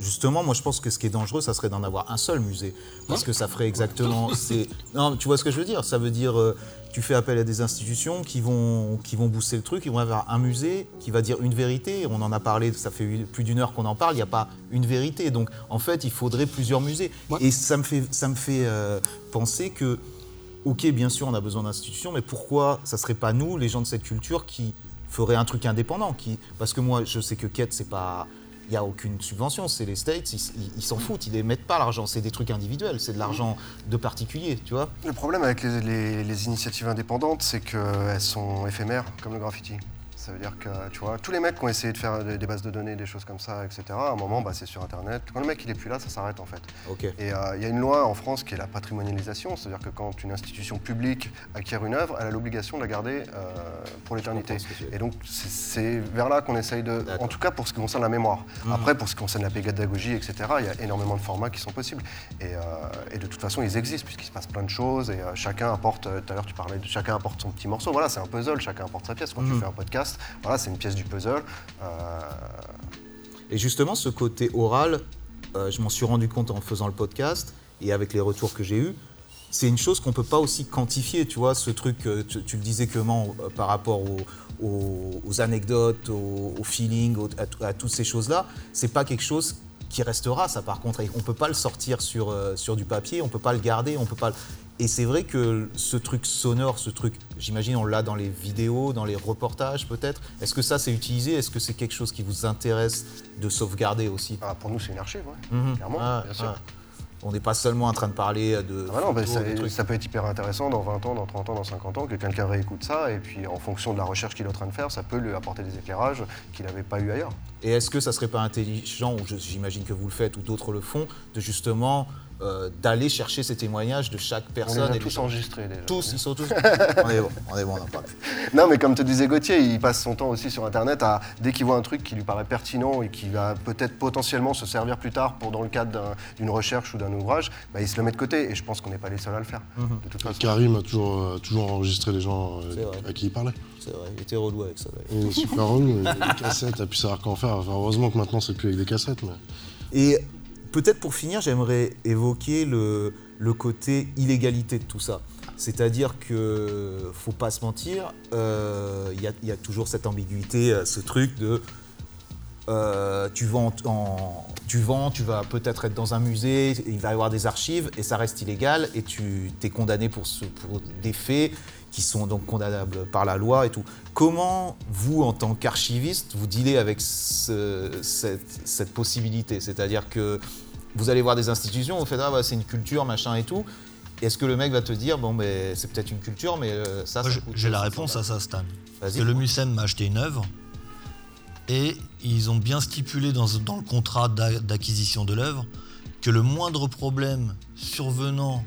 justement, moi je pense que ce qui est dangereux, ça serait d'en avoir un seul musée. Parce que ça ferait exactement. Non, tu vois ce que je veux dire? Ça veut dire. euh, tu fais appel à des institutions qui vont, qui vont booster le truc, ils vont avoir un musée qui va dire une vérité. On en a parlé, ça fait plus d'une heure qu'on en parle, il n'y a pas une vérité. Donc en fait, il faudrait plusieurs musées. Et ça me fait, ça me fait euh, penser que ok, bien sûr, on a besoin d'institutions, mais pourquoi ça serait pas nous, les gens de cette culture, qui feraient un truc indépendant qui... Parce que moi, je sais que Quête, c'est pas. Il n'y a aucune subvention, c'est les States, ils s'en foutent, ils ne mettent pas l'argent, c'est des trucs individuels, c'est de l'argent de particuliers, tu vois. Le problème avec les- les initiatives indépendantes, c'est qu'elles sont éphémères, comme le graffiti. Ça veut dire que, tu vois, tous les mecs qui ont essayé de faire des, des bases de données, des choses comme ça, etc., à un moment, bah, c'est sur Internet. Quand le mec, il est plus là, ça s'arrête, en fait. Et euh, il y a une loi en France qui est la patrimonialisation, c'est-à-dire que quand une institution publique acquiert une œuvre, elle a l'obligation de la garder euh, pour l'éternité. Et donc, c'est- vers là qu'on essaye de... En tout cas, pour ce qui concerne la mémoire. Mhm. Après, pour ce qui concerne la pédagogie, etc., il y a énormément de formats qui sont possibles. Et, euh, et de toute façon, ils existent, puisqu'il se passe plein de choses, et chacun apporte... Tout à l'heure, tu parlais de chacun apporte son petit morceau. Voilà, c'est un puzzle, chacun apporte sa pièce. Quand tu Mhm. fais un podcast, voilà, c'est une pièce du puzzle. Euh, Et justement, ce côté oral, euh, je m'en suis rendu compte en faisant le podcast et avec les retours que j'ai eus, c'est une chose qu'on peut pas aussi quantifier, tu vois, ce truc, euh, tu, tu le disais comment par rapport aux, aux- aux anecdotes, au, au feeling, au- à, tout- à toutes ces choses-là, c'est pas quelque chose qui restera, ça par contre, Et on peut pas le sortir sur, sur du papier, on peut pas le garder, on peut pas Et c'est vrai que ce truc sonore, ce truc, j'imagine on l'a dans les vidéos, dans les reportages peut-être. Est-ce que ça c'est utilisé? Est-ce que c'est quelque chose qui vous intéresse de sauvegarder aussi? Ah, Pour nous c'est une archive, ouais. Mhm. clairement, Ah, bien sûr. ah. On n'est pas seulement en train de parler de. Ah bah non, bah, ça, trucs. ça peut être hyper intéressant dans 20 ans, dans 30 ans, dans 50 ans, que quelqu'un réécoute ça, et puis en fonction de la recherche qu'il est en train de faire, ça peut lui apporter des éclairages qu'il n'avait pas eu ailleurs. Et est-ce que ça serait pas intelligent, ou j'imagine que vous le faites, ou d'autres le font, de justement euh, d'aller chercher ces témoignages de chaque personne On les a et tous les- enregistrés déjà. Tous, ils sont tous. on est bon, on est bon, on en parle. Non, mais comme te disait Gauthier, il passe son temps aussi sur Internet à, dès qu'il voit un truc qui lui paraît pertinent et qui va peut-être potentiellement se servir plus tard pour dans le cadre d'un- d'une recherche ou d'un ouvrage, bah, il se le met de côté. Et je pense qu'on n'est pas les seuls à le faire. Mhm. De toute façon. Karim a toujours, euh, toujours enregistré les gens euh, à qui il parlait. C'est vrai, il était relou avec ça. Il est super relou, il a des cassettes, a pu savoir quoi en faire. Enfin, heureusement que maintenant c'est plus avec des cassettes. Mais... Et peut-être pour finir, j'aimerais évoquer le, le côté illégalité de tout ça. C'est-à-dire que, faut pas se mentir, euh, il y, a- toujours cette ambiguïté, euh, ce truc de euh, tu, vends en- tu vends, tu vas peut-être être dans un musée, il va y avoir des archives et ça reste illégal et tu es condamné pour, pour des faits qui sont donc condamnables par la loi et tout. Comment vous, en tant qu'archiviste, vous dealez avec ce- cette, cette possibilité? C'est-à-dire que vous allez voir des institutions, vous faites ah bah, c'est une culture, machin et tout. Est-ce que le mec va te dire bon mais c'est peut-être une culture, mais euh, ça, Moi, ça j'ai- la 500 réponse à ça, Stan. Parce que le MUSEM m'a acheté une œuvre et ils ont bien stipulé dans, dans le contrat d'a- d'acquisition de l'œuvre que le moindre problème survenant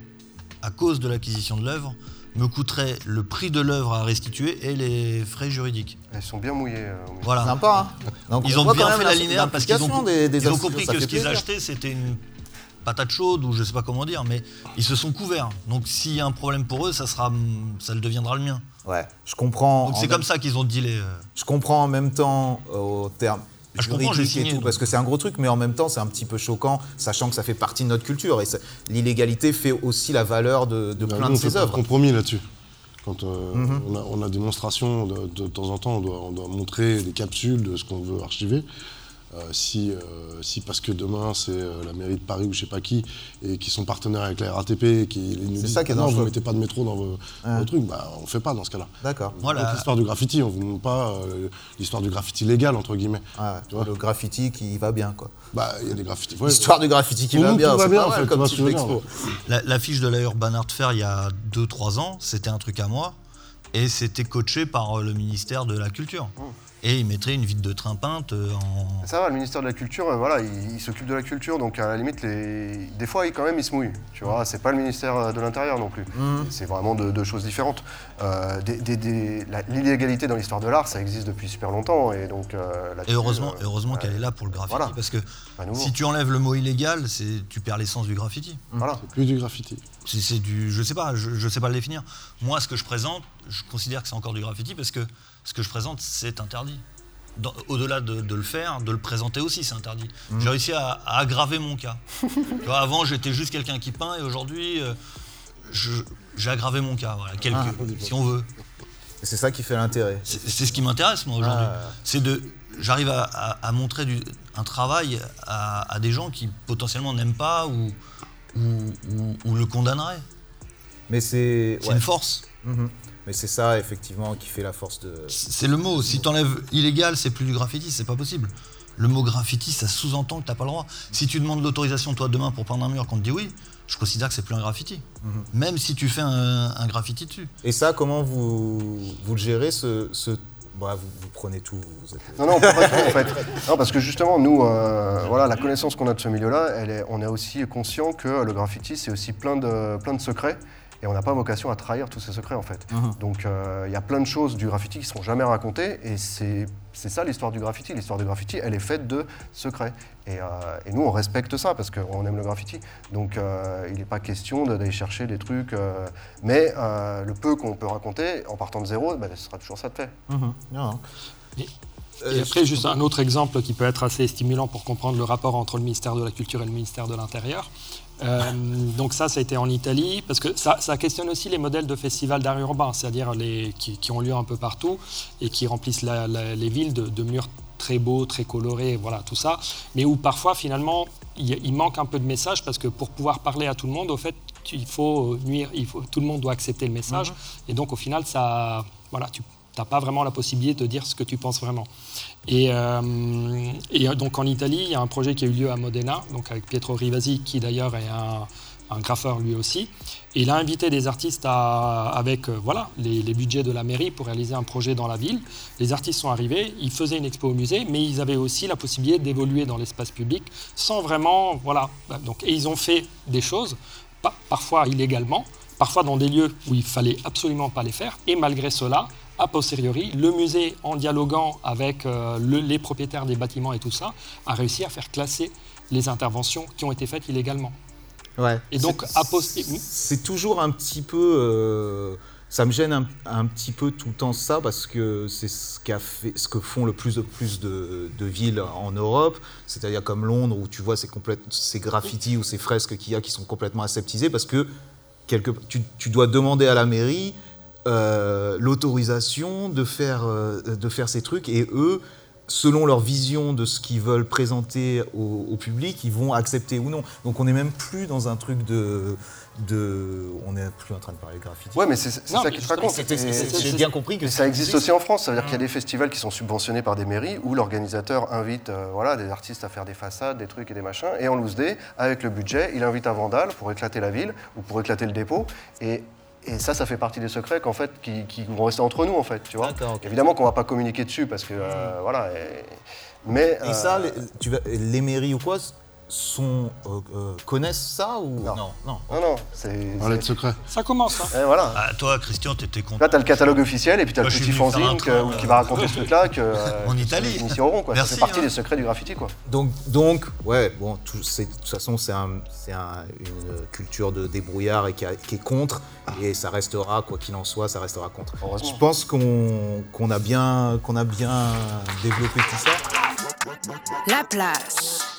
à cause de l'acquisition de l'œuvre me coûterait le prix de l'œuvre à restituer et les frais juridiques. Elles sont bien mouillées. euh. Voilà. Sympa, hein Donc, ils on ont bien fait la linéaire parce qu'ils ont, des- des ils ont compris que ce qu'ils achetaient c'était une patate chaude ou je sais pas comment dire, mais ils se sont couverts. Donc s'il y a un problème pour eux, ça sera, ça le deviendra le mien. Ouais, je comprends. Donc c'est même- comme ça qu'ils ont dealé. euh. Je comprends en même temps euh, au terme. Je juridique et tout, donc. parce que c'est un gros truc, mais en même temps, c'est un petit peu choquant, sachant que ça fait partie de notre culture. Et l'illégalité fait aussi la valeur de, de Bah, plein nous, de ces œuvres. compromis là-dessus. Quand euh, Mhm. on, a, on a démonstration, de, de temps en temps, on doit, on doit montrer des capsules de ce qu'on veut archiver. Euh, si, euh, si parce que demain c'est euh, la mairie de Paris ou je sais pas qui et qui sont partenaires avec la RATP et qui nous C'est disent ça qui est Ah non vous mettez pas de métro dans vos, Ouais. vos trucs, bah on fait pas dans ce cas-là. D'accord. Voilà. L'histoire du graffiti, on vous demande pas euh, l'histoire du graffiti légal entre guillemets. Ah, Tu vois le graffiti qui va bien, quoi. Bah il y a des graffitis. ouais, L'histoire du graffiti qui va bien, va c'est bien, pas en mal fait, tu comme veux dire. La- L'affiche de la Urban Art Fair il y a 2-3 ans, c'était un truc à moi et c'était coaché par le ministère de la Culture. Et ils mettraient une vitre de train peinte euh, en. Ça va, le ministère de la Culture, euh, voilà, il, il s'occupe de la culture, donc à la limite, les... des fois, il, quand même, il se mouille. Tu vois, c'est pas le ministère euh, de l'Intérieur non plus. C'est vraiment deux, choses différentes. Euh, des- des- des- la- L'illégalité dans l'histoire de l'art, ça existe depuis super longtemps, et donc. euh, Et heureusement, euh, heureusement qu'elle est là pour le graffiti, Voilà. parce que si tu enlèves le mot illégal, c'est tu perds l'essence du graffiti. Voilà. C'est plus du graffiti. C'est c'est du, je sais pas, je, je sais pas le définir. Moi, ce que je présente, je considère que c'est encore du graffiti parce que ce que je présente, c'est interdit. Au-delà de, de le faire, de le présenter aussi, c'est interdit. J'ai réussi à, à aggraver mon cas. Tu vois, avant, j'étais juste quelqu'un qui peint et aujourd'hui, euh, j'ai aggravé mon cas. Voilà, quelque- Ah. si on veut. C'est ça qui fait l'intérêt. C'est ce qui m'intéresse moi aujourd'hui. Ah. C'est de, j'arrive à, à- à montrer du- un travail à, à des gens qui potentiellement n'aiment pas ou, ou, ou- ou le condamneraient. Mais c'est. C'est ouais. une force. Mhm. Mais c'est ça, effectivement, qui fait la force de. C'est le mot. Si t'enlèves illégal, c'est plus du graffiti, c'est pas possible. Le mot graffiti, ça sous-entend que t'as pas le droit. Si tu demandes l'autorisation, toi, demain, pour peindre un mur, qu'on te dit oui, je considère que c'est plus un graffiti. Mhm. Même si tu fais un, un graffiti dessus. Et ça, comment vous, vous le gérez ce, ce... Bah, vous, vous prenez tout. Vous êtes... Non, non, pas du tout, en fait. Non, parce que justement, nous, euh, voilà, la connaissance qu'on a de ce milieu-là, elle est, on est aussi conscient que le graffiti, c'est aussi plein de, plein de secrets. Et on n'a pas vocation à trahir tous ces secrets, en fait. Mhm. Donc, euh, il y a plein de choses du graffiti qui ne seront jamais racontées. Et c'est c'est ça l'histoire du graffiti. L'histoire du graffiti, elle est faite de secrets. Et, euh, et nous, on respecte ça parce qu'on aime le graffiti. Donc, euh, il n'est pas question d'aller chercher des trucs. euh, mais euh, le peu qu'on peut raconter, en partant de zéro, bah, ce sera toujours ça de fait. Mhm. Non. Et après, juste un autre exemple qui peut être assez stimulant pour comprendre le rapport entre le ministère de la Culture et le ministère de l'Intérieur. Euh, donc ça, ça a été en Italie, parce que ça, ça questionne aussi les modèles de festivals d'art urbain, c'est-à-dire les, qui, qui ont lieu un peu partout et qui remplissent la- la- les villes de, de murs très beaux, très colorés, voilà, tout ça, mais où parfois, finalement, il, manque un peu de message, parce que pour pouvoir parler à tout le monde, au fait, il faut nuire, il faut, tout le monde doit accepter le message, et donc au final, ça, voilà, tu n'as pas vraiment la possibilité de dire ce que tu penses vraiment. Et, euh, et donc en Italie, il y a un projet qui a eu lieu à Modena, donc avec Pietro Rivasi, qui d'ailleurs est un, un graffeur lui aussi. Il a invité des artistes avec euh, voilà, les, budgets de la mairie pour réaliser un projet dans la ville. Les artistes sont arrivés, ils faisaient une expo au musée, mais ils avaient aussi la possibilité d'évoluer dans l'espace public sans vraiment. Voilà. Donc, et ils ont fait des choses, pa- parfois illégalement, parfois dans des lieux où il fallait absolument pas les faire. Et malgré cela, a posteriori, le musée, en dialoguant avec euh, le- les propriétaires des bâtiments et tout ça, a réussi à faire classer les interventions qui ont été faites illégalement. Ouais. Et donc, a post- C'est toujours un petit peu. euh, ça me gêne un, un petit peu tout le temps ça parce que c'est ce, qu'a fait, ce que font le plus de plus de, de villes en Europe, c'est-à-dire comme Londres où tu vois ces, graffitis ou ces fresques qu'il y a qui sont complètement aseptisées parce que quelque, tu, tu dois demander à la mairie euh, l'autorisation de faire, euh, de faire ces trucs et eux, selon leur vision de ce qu'ils veulent présenter au, au public, ils vont accepter ou non. Donc on n'est même plus dans un truc de... de on n'est plus en train de parler de graffiti. Ouais, mais c'est c'est ça qui te raconte. J'ai bien compris que ça existe existe. aussi en France. C'est-à-dire qu'il y a des festivals qui sont subventionnés par des mairies où l'organisateur invite euh, voilà, des artistes à faire des façades, des trucs et des machins. Et en loose day, avec le budget, il invite un vandale pour éclater la ville ou pour éclater le dépôt. Et, et ça, ça fait partie des secrets qu'en fait, qui, qui vont rester entre nous, en fait. Tu vois. Évidemment qu'on va pas communiquer dessus parce que euh, voilà. et- mais Et euh, ça, les, tu vas- les mairies ou quoi sont, euh, euh, connaissent ça ou Non. non, non. non, non, c'est. Parler de secret. Ça commence. hein. et voilà. Ah, toi, Christian, t'étais content. Là, tu as le catalogue officiel et puis tu as Moi, le petit fanzine que- qui euh, va raconter ce truc-là que, En Italie. ils initieront, quoi. Merci, ça fait partie hein. des secrets du graffiti. Quoi. Donc, donc, ouais, bon, tout, c'est- de toute façon, c'est un, une culture de débrouillard et qui, a- qui est contre, et ça restera, quoi qu'il en soit, ça restera contre. Je pense qu'on qu'on a bien, qu'on a bien développé tout ça. La place.